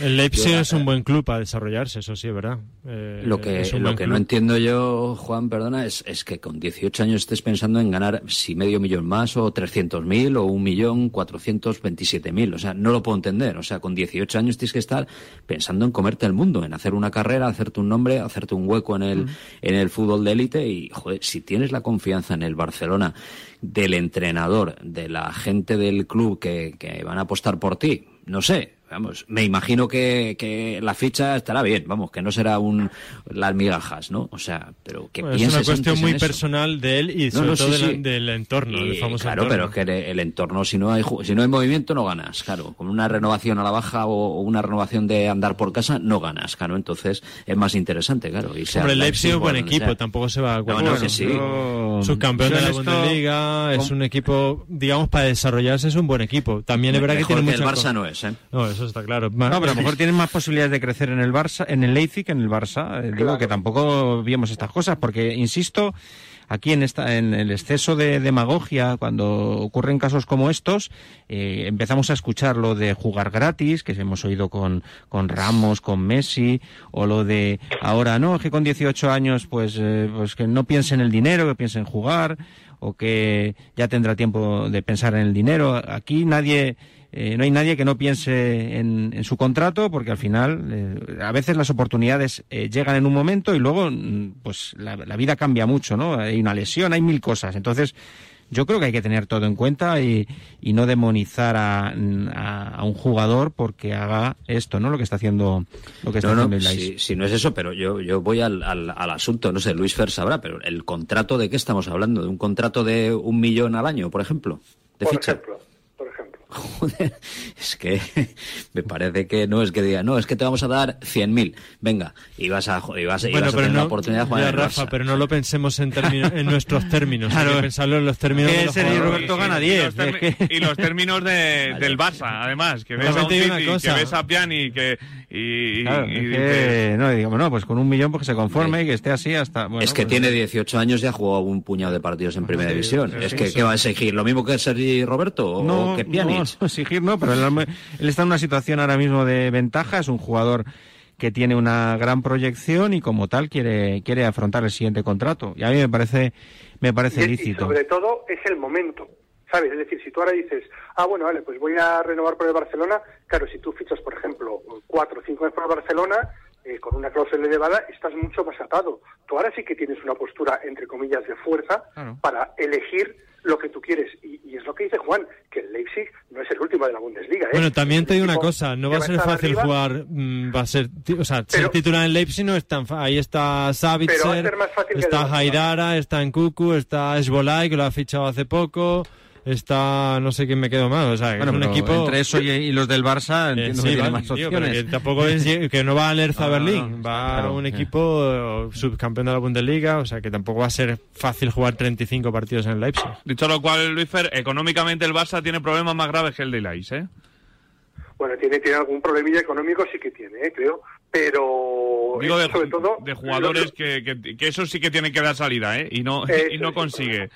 El Leipzig Yo- es un buen club para desarrollarse, eso sí es verdad. Eh, Lo que, es lo que club. no entiendo yo, Juan, perdona, es, es que con 18 años estés pensando en ganar si medio millón más o 300.000 o un millón 427.000. O sea, no lo puedo entender. O sea, con 18 años tienes que estar pensando en comerte el mundo, en hacer una carrera, hacerte un nombre, hacerte un hueco en el, en el fútbol de élite y, joder, si tienes la confianza en el Barcelona del entrenador, de la gente del club que, que van a apostar por ti, no sé, vamos, me imagino que, que la ficha estará bien, vamos, que no será un las migajas, ¿no? O sea, pero que Bueno, es pienses una cuestión antes muy personal de él y sobre no, todo sí, del, sí. del entorno, Y, del famoso claro, entorno. pero es que el, el entorno, si no hay ju- si no hay movimiento, no ganas, claro. Con una renovación a la baja o, o una renovación de andar por casa, no ganas, claro. Entonces es más interesante, claro. Y sea Hombre, el Leipzig es buen equipo, sea. tampoco se va a No, cualquier no, que sí. Subcampeón yo de la Bundesliga, es un equipo, digamos, para desarrollarse es un buen equipo. También es verdad que tiene que el Barça no es, ¿eh? No, eso está claro. No, pero a lo mejor tienen más posibilidades de crecer en el Barça, en el Leipzig que en el Barça. Eh, Digo que tampoco vimos estas cosas, porque insisto, aquí en esta, en el exceso de demagogia, cuando ocurren casos como estos, eh, empezamos a escuchar lo de jugar gratis, que hemos oído con, con Ramos, con Messi, o lo de ahora no, que con 18 años, pues, eh, pues que no piense en el dinero, que piense en jugar, o que ya tendrá tiempo de pensar en el dinero. Aquí nadie eh, no hay nadie que no piense en, en su contrato porque al final eh, a veces las oportunidades eh, llegan en un momento y luego mm, pues la, la vida cambia mucho, ¿no? Hay una lesión, hay mil cosas. Entonces yo creo que hay que tener todo en cuenta y, y no demonizar a, a- a un jugador porque haga esto, ¿no? Lo que está haciendo lo que está No, no, haciendo el Leipzig. si, si no es eso, pero yo, yo voy al, al, al asunto, no sé, Luis Fer sabrá, pero el contrato de qué estamos hablando, de un contrato de un millón al año, por ejemplo, de Por ficha. ejemplo, por ejemplo. Joder, es que me parece que no es que diga, no, es que te vamos a dar 100.000, venga, y vas a, y vas, y Bueno, vas a tener no, la oportunidad de jugar ya, en el Rafa, Barça. pero no lo pensemos en, en nuestros términos. Claro. Hay que pensarlo en los términos Que de los jugadores. Roberto gana Y 10. los, termi- y los términos de- del Barça, además, que ves a un City, que ves a Piani, que y, Claro, no, digamos, no, pues con un millón porque se conforme y que esté así hasta... Bueno, es que pues- tiene 18 años y ha jugado un puñado de partidos en Primera División. sí, es sí, que, sí. ¿qué va a exigir? ¿Lo mismo que Sergi Roberto o no, que Pjanic? no, no exigir no, pero él, él está en una situación ahora mismo de ventaja, es un jugador que tiene una gran proyección y como tal quiere quiere afrontar el siguiente contrato. Y a mí me parece me parece Y, y lícito. sobre todo es el momento, ¿sabes? Es decir, si tú ahora dices, ah, bueno, vale, pues voy a renovar por el Barcelona, claro, si tú fichas, por ejemplo, cuatro o cinco años por el Barcelona, eh, con una cláusula elevada, estás mucho más atado. Tú ahora sí que tienes una postura, entre comillas, de fuerza para elegir lo que tú quieres. Y, y es lo que dice Juan, que el Leipzig no es el último de la Bundesliga. ¿eh? Bueno, también te digo una cosa, no va a ser fácil arriba, jugar, mm, va a ser, o sea, ser titular en Leipzig no es tan ahí está Savitzer, Pero está. Haidara, está Nkuku, está Esbolay que lo ha fichado hace poco, está no sé quién me quedo más, o sea, que Bueno, es un equipo entre eso y, y los del Barça Eh, entiendo sí, que tiene más tío, pero opciones. que tampoco es que no va al no, Berlín, no, va claro, a un eh. equipo eh, subcampeón de la Bundesliga, o sea que tampoco va a ser fácil jugar 35 partidos en el Leipzig. Dicho lo cual, Luis Fer, económicamente el Barça tiene problemas más graves que el de Leipzig, ¿eh? Bueno, tiene, tiene algún problemilla económico, sí que tiene, ¿eh? creo. Pero Digo de, sobre todo de jugadores que, que, que eso sí que tienen que dar salida, ¿eh? Y no, Eh, y no consigue.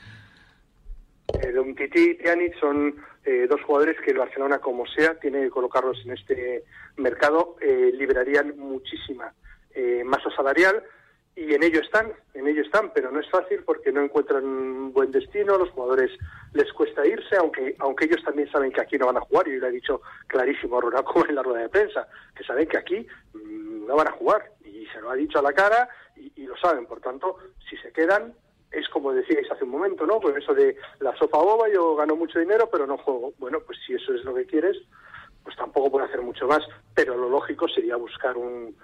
Eh, Umtiti y Pjanic son eh, dos jugadores que el Barcelona, como sea, tiene que colocarlos en este mercado, eh, liberarían muchísima eh, masa salarial y en ello están, en ello están, pero no es fácil porque no encuentran un buen destino, los jugadores les cuesta irse, aunque aunque ellos también saben que aquí no van a jugar, y lo ha dicho clarísimo a en la rueda de prensa, que saben que aquí mm, no van a jugar, y se lo ha dicho a la cara y lo saben, por tanto, si se quedan, es como decíais hace un momento, ¿no? Pues eso de la sopa boba, yo gano mucho dinero, pero no juego. Bueno, pues si eso es lo que quieres, pues tampoco puedo hacer mucho más. Pero lo lógico sería buscar un,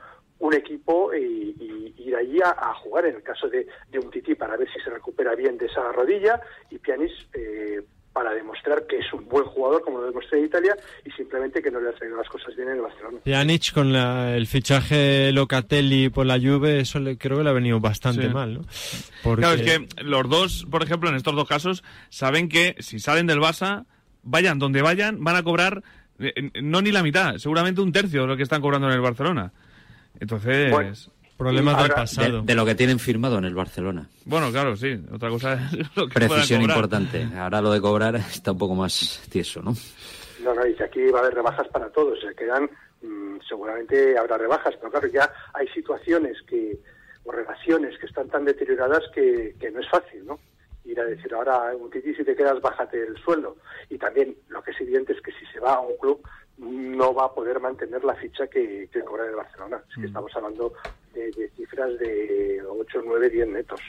un equipo y, y ir allí a, jugar en el caso de, de un Titi para ver si se recupera bien de esa rodilla y Pianis eh, para demostrar que es un buen jugador como lo demostré en Italia y simplemente que no le ha traído las cosas bien en el Barcelona. Pjanic con la, el fichaje Locatelli por la Juve, eso le, creo que le ha venido bastante Sí. mal, ¿no? Porque... Claro, es que los dos, por ejemplo, en estos dos casos, saben que si salen del Barça, vayan donde vayan, van a cobrar eh, no ni la mitad, seguramente un tercio de lo que están cobrando en el Barcelona. Entonces, Bueno, problemas Ahora- del pasado. De, de lo que tienen firmado en el Barcelona. Bueno, claro, sí. Otra cosa es lo que Precisión importante. Ahora lo de cobrar está un poco más tieso, ¿no? No, no, dice aquí va a haber rebajas para todos, se quedan, mm, seguramente habrá rebajas, pero claro, ya hay situaciones que, o relaciones que están tan deterioradas que, que no es fácil, ¿no? Ir a decir ahora, un titi, si te quedas, bájate el sueldo. Y también lo que es evidente es que si se va a un club, no va a poder mantener la ficha que, que cobra el Barcelona. Es que estamos hablando de, de cifras de 8, 9, 10 netos.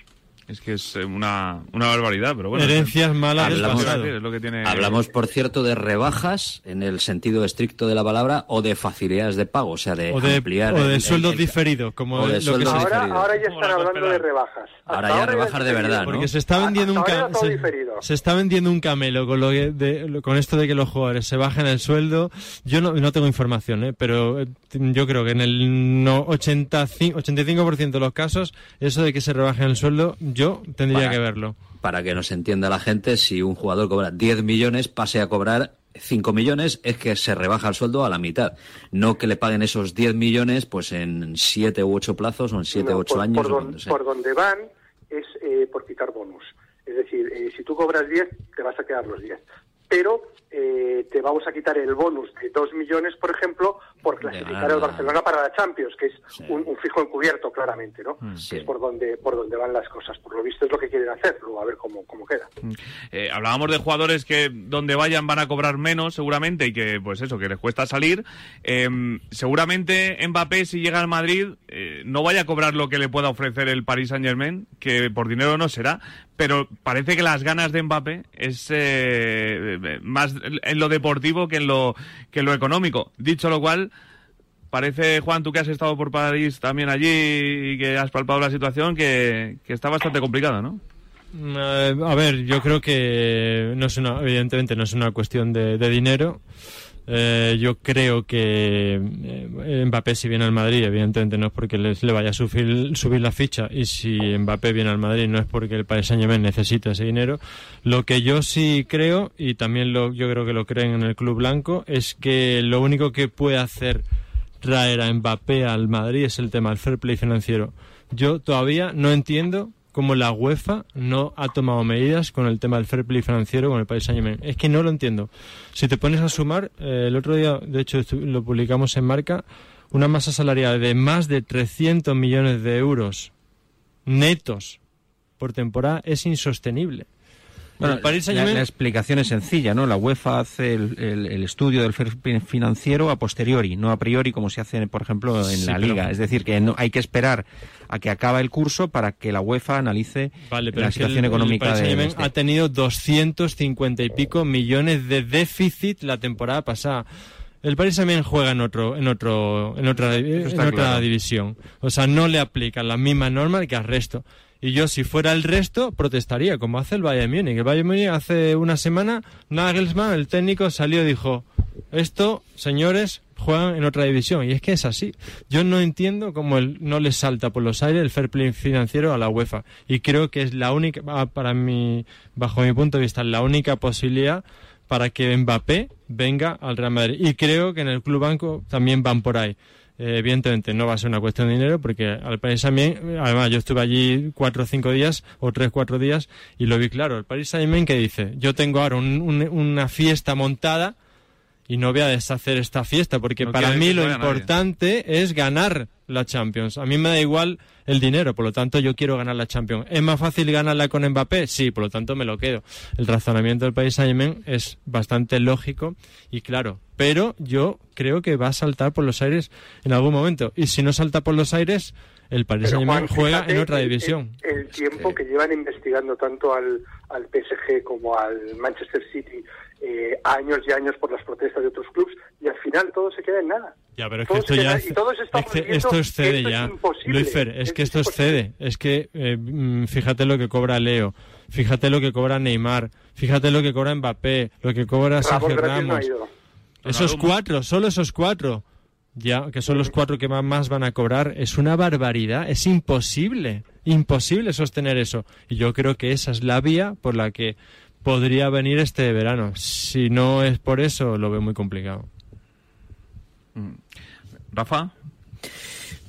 Es que es eh, una, una barbaridad, pero bueno. Herencias malas Hablamos, pasado. Es lo que tiene... hablamos, por cierto, de rebajas en el sentido estricto de la palabra o de facilidades de pago, o sea, de, O de, ampliar. o de el- sueldos el- diferidos, como o de lo que sueldos se- Ahora, ahora ya están hablando de rebajas. Ahora ya rebajas de verdad, ¿no? Porque se está vendiendo un ca- se está vendiendo un camelo con lo que- de- con esto de que los jugadores se bajen el sueldo. Yo no, no tengo información, ¿eh? pero eh, yo creo que en el no, 85, 85% de los casos eso de que se rebajen el sueldo yo tendría Para- que verlo. Para que nos entienda la gente, si un jugador cobra 10 millones, pase a cobrar 5 millones, es que se rebaja el sueldo a la mitad. No que le paguen esos 10 millones pues en 7 u 8 plazos o en 7 No, u 8 por, años. por don- por donde van es eh, por quitar bonus. Es decir, eh, si tú cobras 10, te vas a quedar los 10. Pero eh, te vamos a quitar el bonus de 2 millones, por ejemplo, por clasificar al Barcelona para la Champions, que es un, un fijo encubierto, claramente, ¿no? Mm. Es por donde, por donde van las cosas. Por lo visto es lo que quieren hacer, luego a ver cómo, cómo queda. Eh, hablábamos de jugadores que donde vayan van a cobrar menos seguramente y que pues eso, que les cuesta salir. Eh, seguramente Mbappé si llega al Madrid eh, no vaya a cobrar lo que le pueda ofrecer el Paris Saint Germain, que por dinero no será, pero parece que las ganas de Mbappé es eh, más en lo deportivo que en lo, que en lo económico. Dicho lo cual, Parece, Juan, tú que has estado por París también allí y que has palpado la situación, que, que está bastante complicada, ¿no? Eh, a ver, yo creo que no es una, evidentemente no es una cuestión de, de dinero. Eh, yo creo que eh, Mbappé si viene al Madrid, evidentemente no es porque les, le vaya a subir, subir la ficha y si Mbappé viene al Madrid no es porque el Paris Saint Germain necesita ese dinero. Lo que yo sí creo, y también lo, yo creo que lo creen en el Club Blanco, es que lo único que puede hacer traer a Mbappé al Madrid es el tema del fair play financiero. Yo todavía no entiendo cómo la UEFA no ha tomado medidas con el tema del fair play financiero con el Paris Saint Germain. Es que no lo entiendo. Si te pones a sumar, eh, el otro día, de hecho, lo publicamos en marca, una masa salarial de más de 300 millones de euros netos por temporada es insostenible. Bueno, el Paris la, la explicación es sencilla, ¿no? La UEFA hace el, el- el estudio del financiero a posteriori, no a priori como se hace, por ejemplo, en Sí, la pero- Liga. Es decir, que no, hay que esperar a que acabe el curso para que la UEFA analice Vale, pero la situación el- el económica de, este. ha tenido 250 y pico millones de déficit la temporada pasada. El Paris Saint-Germain juega en otro, en otro, en otra, en está otra claro. división. O sea, no le aplican las mismas normas que al resto. Y yo, si fuera el resto, protestaría, como hace el Bayern Múnich. El Bayern Múnich hace una semana, Nagelsmann, el técnico, salió y dijo, esto, señores, juegan en otra división. Y es que es así. Yo no entiendo cómo no le salta por los aires el fair play financiero a la UEFA. Y creo que es la única, ah, para mí, bajo mi punto de vista, la única posibilidad para que Mbappé venga al Real Madrid. Y creo que en el Club Banco también van por ahí. Eh, evidentemente no va a ser una cuestión de dinero porque al Paris Saint-Germain, además yo estuve allí cuatro o cinco días o tres, cuatro días y lo vi claro. El Paris Saint-Germain que dice, yo tengo ahora una fiesta montada y no voy a deshacer esta fiesta porque para mí lo importante es ganar la Champions. A mí me da igual el dinero, por lo tanto yo quiero ganar la Champions. ¿Es más fácil ganarla con Mbappé? Sí, por lo tanto me lo quedo. El razonamiento del Paris Saint-Germain es bastante lógico y claro, pero yo creo que va a saltar por los aires en algún momento. Y si no salta por los aires, el Paris Saint-Germain juega en otra división. El, tiempo que llevan investigando tanto al, al PSG como al Manchester City eh, años y años por las protestas de otros clubes y al final todo se queda en nada. Ya, pero es que esto ya esto excede ya. Luisfer, es, que esto excede. Es que eh, mm, fíjate lo que cobra Leo, fíjate lo que cobra Neymar, fíjate lo que cobra Mbappé, lo que cobra Sergio Ramos. esos cuatro, solo esos cuatro, ya que son los cuatro que más van a cobrar, es una barbaridad, es imposible, imposible sostener eso. Y yo creo que esa es la vía por la que podría venir este verano. Si no es por eso, lo veo muy complicado. Mm. Rafa.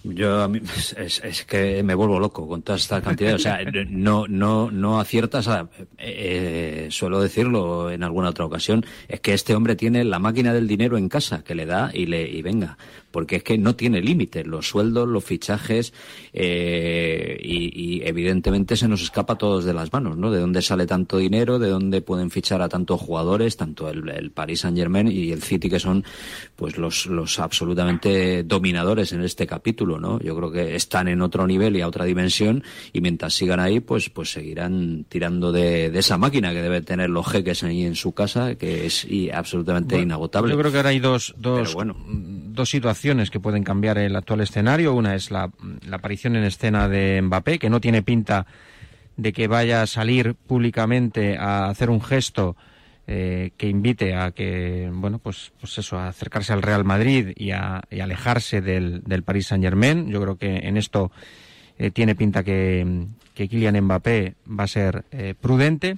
Yo es, que me vuelvo loco con toda esta cantidad. O sea, no, no, no aciertas. A, eh, suelo decirlo en alguna otra ocasión. Es que este hombre tiene la máquina del dinero en casa que le da y le y venga porque es que no tiene límite. Los sueldos, los fichajes, eh, y, evidentemente se nos escapa a todos de las manos, ¿no? De dónde sale tanto dinero, de dónde pueden fichar a tantos jugadores, tanto el, el Paris Saint Germain y el City, que son pues los, los absolutamente dominadores en este capítulo, ¿no? Yo creo que están en otro nivel y a otra dimensión, y mientras sigan ahí, pues, pues seguirán tirando de, de esa máquina que deben tener los jeques ahí en su casa, que es absolutamente inagotable. Yo creo que ahora hay dos, dos, dos situaciones que pueden cambiar el actual escenario. Una es la, aparición en escena de Mbappé, que no tiene pinta de que vaya a salir públicamente a hacer un gesto eh, que invite a que, bueno, pues, pues eso, a acercarse al Real Madrid y a, alejarse del, del Paris Saint Germain. Yo creo que en esto eh, tiene pinta que, que Kylian Mbappé va a ser eh, prudente.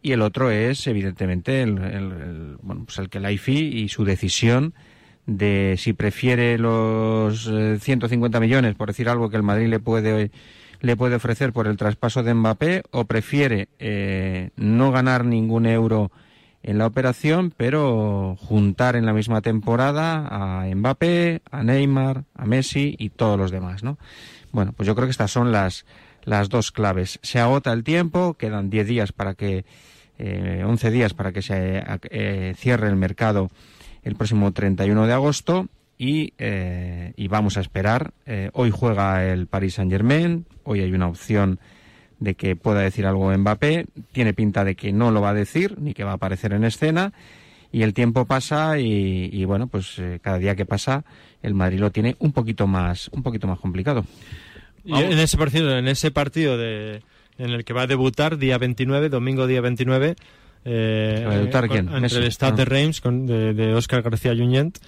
Y el otro es, evidentemente, el, bueno, pues el que la IFI y su decisión de si prefiere los 150 eh, millones, por decir algo que el Madrid le puede le puede ofrecer por el traspaso de Mbappé o prefiere eh, no ganar ningún euro en la operación, pero juntar en la misma temporada a Mbappé, a Neymar, a Messi y todos los demás, ¿no? Bueno, pues yo creo que estas son las, las dos claves. Se agota el tiempo, quedan 10 días para que, eh, 11 días para que se eh, cierre el mercado el próximo 31 de agosto y, eh, y vamos a esperar. Eh, hoy juega el Paris Saint Germain, hoy hay una opción de que pueda decir algo Mbappé, tiene pinta de que no lo va a decir ni que va a aparecer en escena y el tiempo pasa y, bueno, pues eh, cada día que pasa el Madrid lo tiene un poquito más un poquito más complicado. Y en ese partido, en ese partido de, en el que va a debutar día 29, domingo día 29 eh, entre el Stade de ah. Reims con, de, de Oscar García Junyent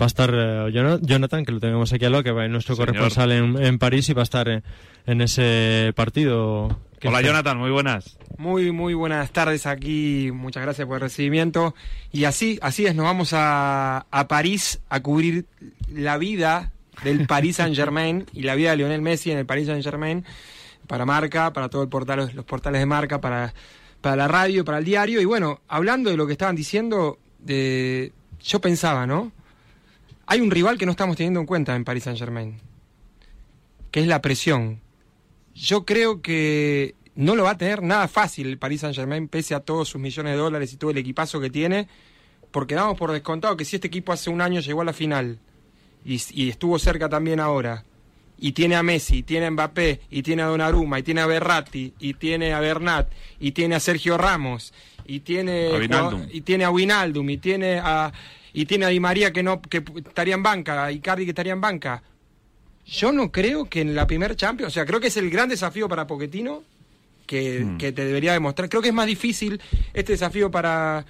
va a estar eh, Jonathan, que lo tenemos aquí al lado, que va nuestro corresponsal en, París y va a estar en, ese partido. Hola Jonathan, muy buenas. Muy, muy buenas tardes aquí, muchas gracias por el recibimiento. Y así, así es, nos vamos a, a París a cubrir la vida del Paris Saint Germain y la vida de Lionel Messi en el Paris Saint Germain para marca, para todos portal, los portales de marca, para para la radio, para el diario. Y bueno, hablando de lo que estaban diciendo, de, yo pensaba, ¿no? Hay un rival que no estamos teniendo en cuenta en Paris Saint Germain, que es la presión. Yo creo que no lo va a tener nada fácil el Paris Saint Germain, pese a todos sus millones de dólares y todo el equipazo que tiene, porque damos por descontado que si este equipo hace un año llegó a la final y, y estuvo cerca también ahora, y tiene a Messi, y tiene a Mbappé, y tiene a Donnarumma, y tiene a Berratti, y tiene a Bernat, y tiene a Sergio Ramos, y tiene a y tiene a Winaldum, y tiene a y tiene a Di María que no que estaría en banca, a Icardi que estaría en banca. Yo no creo que en la primer Champions, o sea, creo que es el gran desafío para Pochettino que, hmm. que te debería demostrar. Creo que es más difícil este desafío para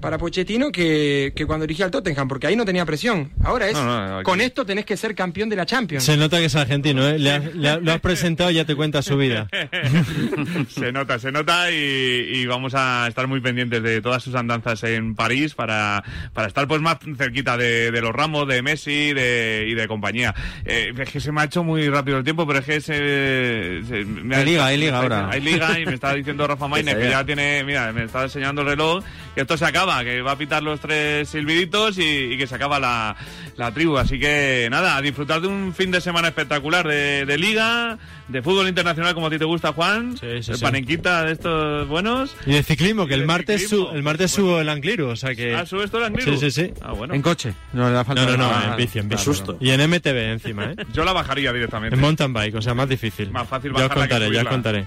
para Pochettino que, que cuando dirigía al Tottenham, porque ahí no tenía presión. Ahora es, No, no, con esto tenés que ser campeón de la Champions. Se nota que es argentino, ¿eh? Le has- le has- lo has presentado y ya te cuenta su vida. se nota, se nota y, y vamos a estar muy pendientes de todas sus andanzas en París para, para estar pues más cerquita de, de los ramos, de Messi de, y de compañía. Eh, es que se me ha hecho muy rápido el tiempo, pero es que se, se- me ha- Hay liga, hay liga ahora. Hay liga y me está diciendo Rafa Maínez que ya tiene, mira, me está enseñando el reloj, que esto se acaba, que va a pitar los tres silbiditos y, y que se acaba la, la tribu. Así que nada, a disfrutar de un fin de semana espectacular de, de liga, de fútbol internacional como a ti te gusta, Juan. sí, el sí. panenquita de estos buenos. Y de ciclismo, que el martes, ciclismo, su- el martes subo el Angliru, o sea que... Ah, ¿subes tú el Angliru? Sí, sí, sí. Ah, bueno. En coche. No le da falta No, no, no, en bici, en bici. claro, Y en MTB encima, ¿eh? Yo la bajaría directamente. En mountain bike, o sea, más difícil. Más fácil Ya os bajarla que contaré, ya os contaré.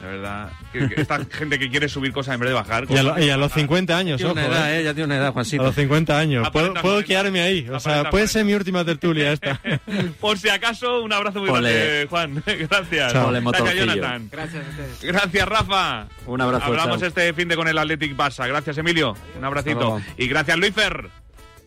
De verdad, esta gente que quiere subir cosas en vez de bajar. Y a, lo- y a los 50 años, Tiene ojo, una edad, ¿eh? ¿eh? Ya tiene una edad, Juancito. A los 50 años. Puedo, puedo 40. quedarme ahí. O sea, puede ser mi última tertulia esta. Por si acaso, un abrazo muy Ole. grande, Juan. Gracias. Chao. Ole, Gracias. Jonathan. Gracias a ustedes. Gracias, Rafa. Un abrazo, Hablamos chao. este fin de con el Athletic Barça. Gracias, Emilio. Un abracito. Y gracias, Luifer.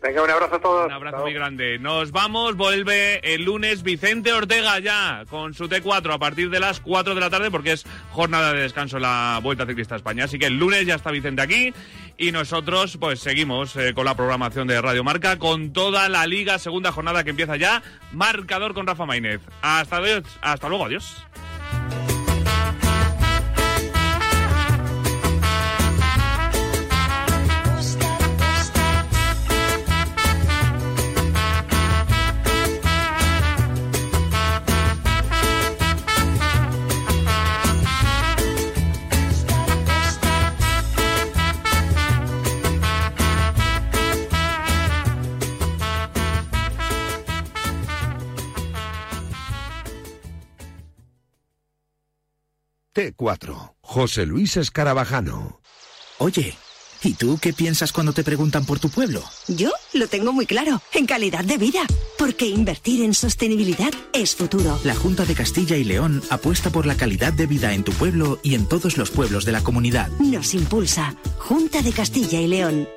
Venga, un abrazo a todos. Un abrazo muy grande. Nos vamos, vuelve el lunes Vicente Ortega ya con su T4 a partir de las 4 de la tarde porque es jornada de descanso la Vuelta Ciclista a España. Así que el lunes ya está Vicente aquí y nosotros pues seguimos eh, con la programación de Radio Marca con toda la liga, segunda jornada que empieza ya, marcador con Rafa Maínez. Hasta, hasta luego, adiós. T4. José Luis Escarabajano. Oye, ¿y tú qué piensas cuando te preguntan por tu pueblo? Yo lo tengo muy claro, en calidad de vida, porque invertir en sostenibilidad es futuro. La Junta de Castilla y León apuesta por la calidad de vida en tu pueblo y en todos los pueblos de la comunidad. Nos impulsa Junta de Castilla y León.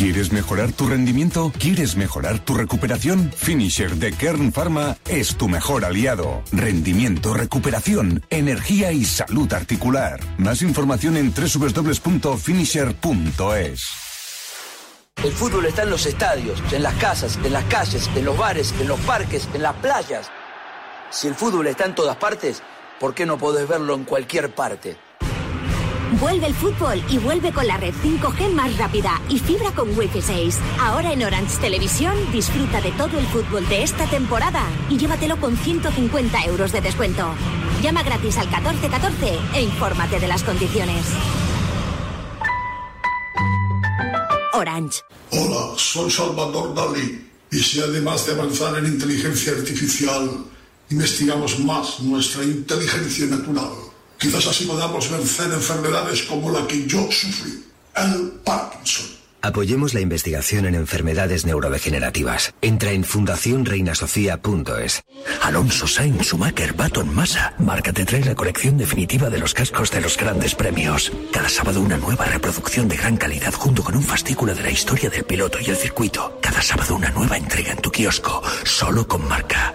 ¿Quieres mejorar tu rendimiento? ¿Quieres mejorar tu recuperación? Finisher de Kern Pharma es tu mejor aliado. Rendimiento, recuperación, energía y salud articular. Más información en www.finisher.es. El fútbol está en los estadios, en las casas, en las calles, en los bares, en los parques, en las playas. Si el fútbol está en todas partes, ¿por qué no podés verlo en cualquier parte? Vuelve el fútbol y vuelve con la red 5G más rápida y fibra con Wi-Fi 6. Ahora en Orange Televisión disfruta de todo el fútbol de esta temporada y llévatelo con 150 euros de descuento. Llama gratis al 1414 e infórmate de las condiciones. Orange. Hola, soy Salvador Dalí. Y si además de avanzar en inteligencia artificial, investigamos más nuestra inteligencia natural, quizás así podamos vencer enfermedades como la que yo sufrí, el Parkinson. Apoyemos la investigación en enfermedades neurodegenerativas. Entra en fundacionreinasofía.es. Alonso Sainz, Schumacher, Baton, Massa. Marca te trae la colección definitiva de los cascos de los grandes premios. Cada sábado una nueva reproducción de gran calidad junto con un fascículo de la historia del piloto y el circuito. Cada sábado una nueva entrega en tu kiosco, solo con marca.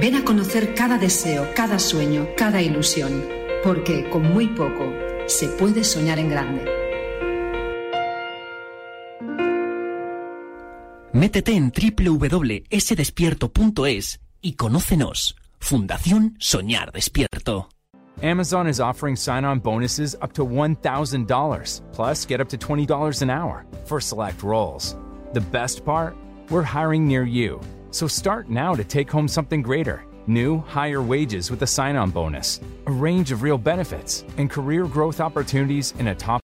Ven a conocer cada deseo, cada sueño, cada ilusión, porque con muy poco se puede soñar en grande. Métete en www.sdespierto.es y conócenos. Fundación Soñar Despierto. Amazon is offering sign on bonuses up to $1,000, plus get up to $20 an hour for select roles. The best part? We're hiring near you. So start now to take home something greater. New, higher wages with a sign on bonus, a range of real benefits, and career growth opportunities in a top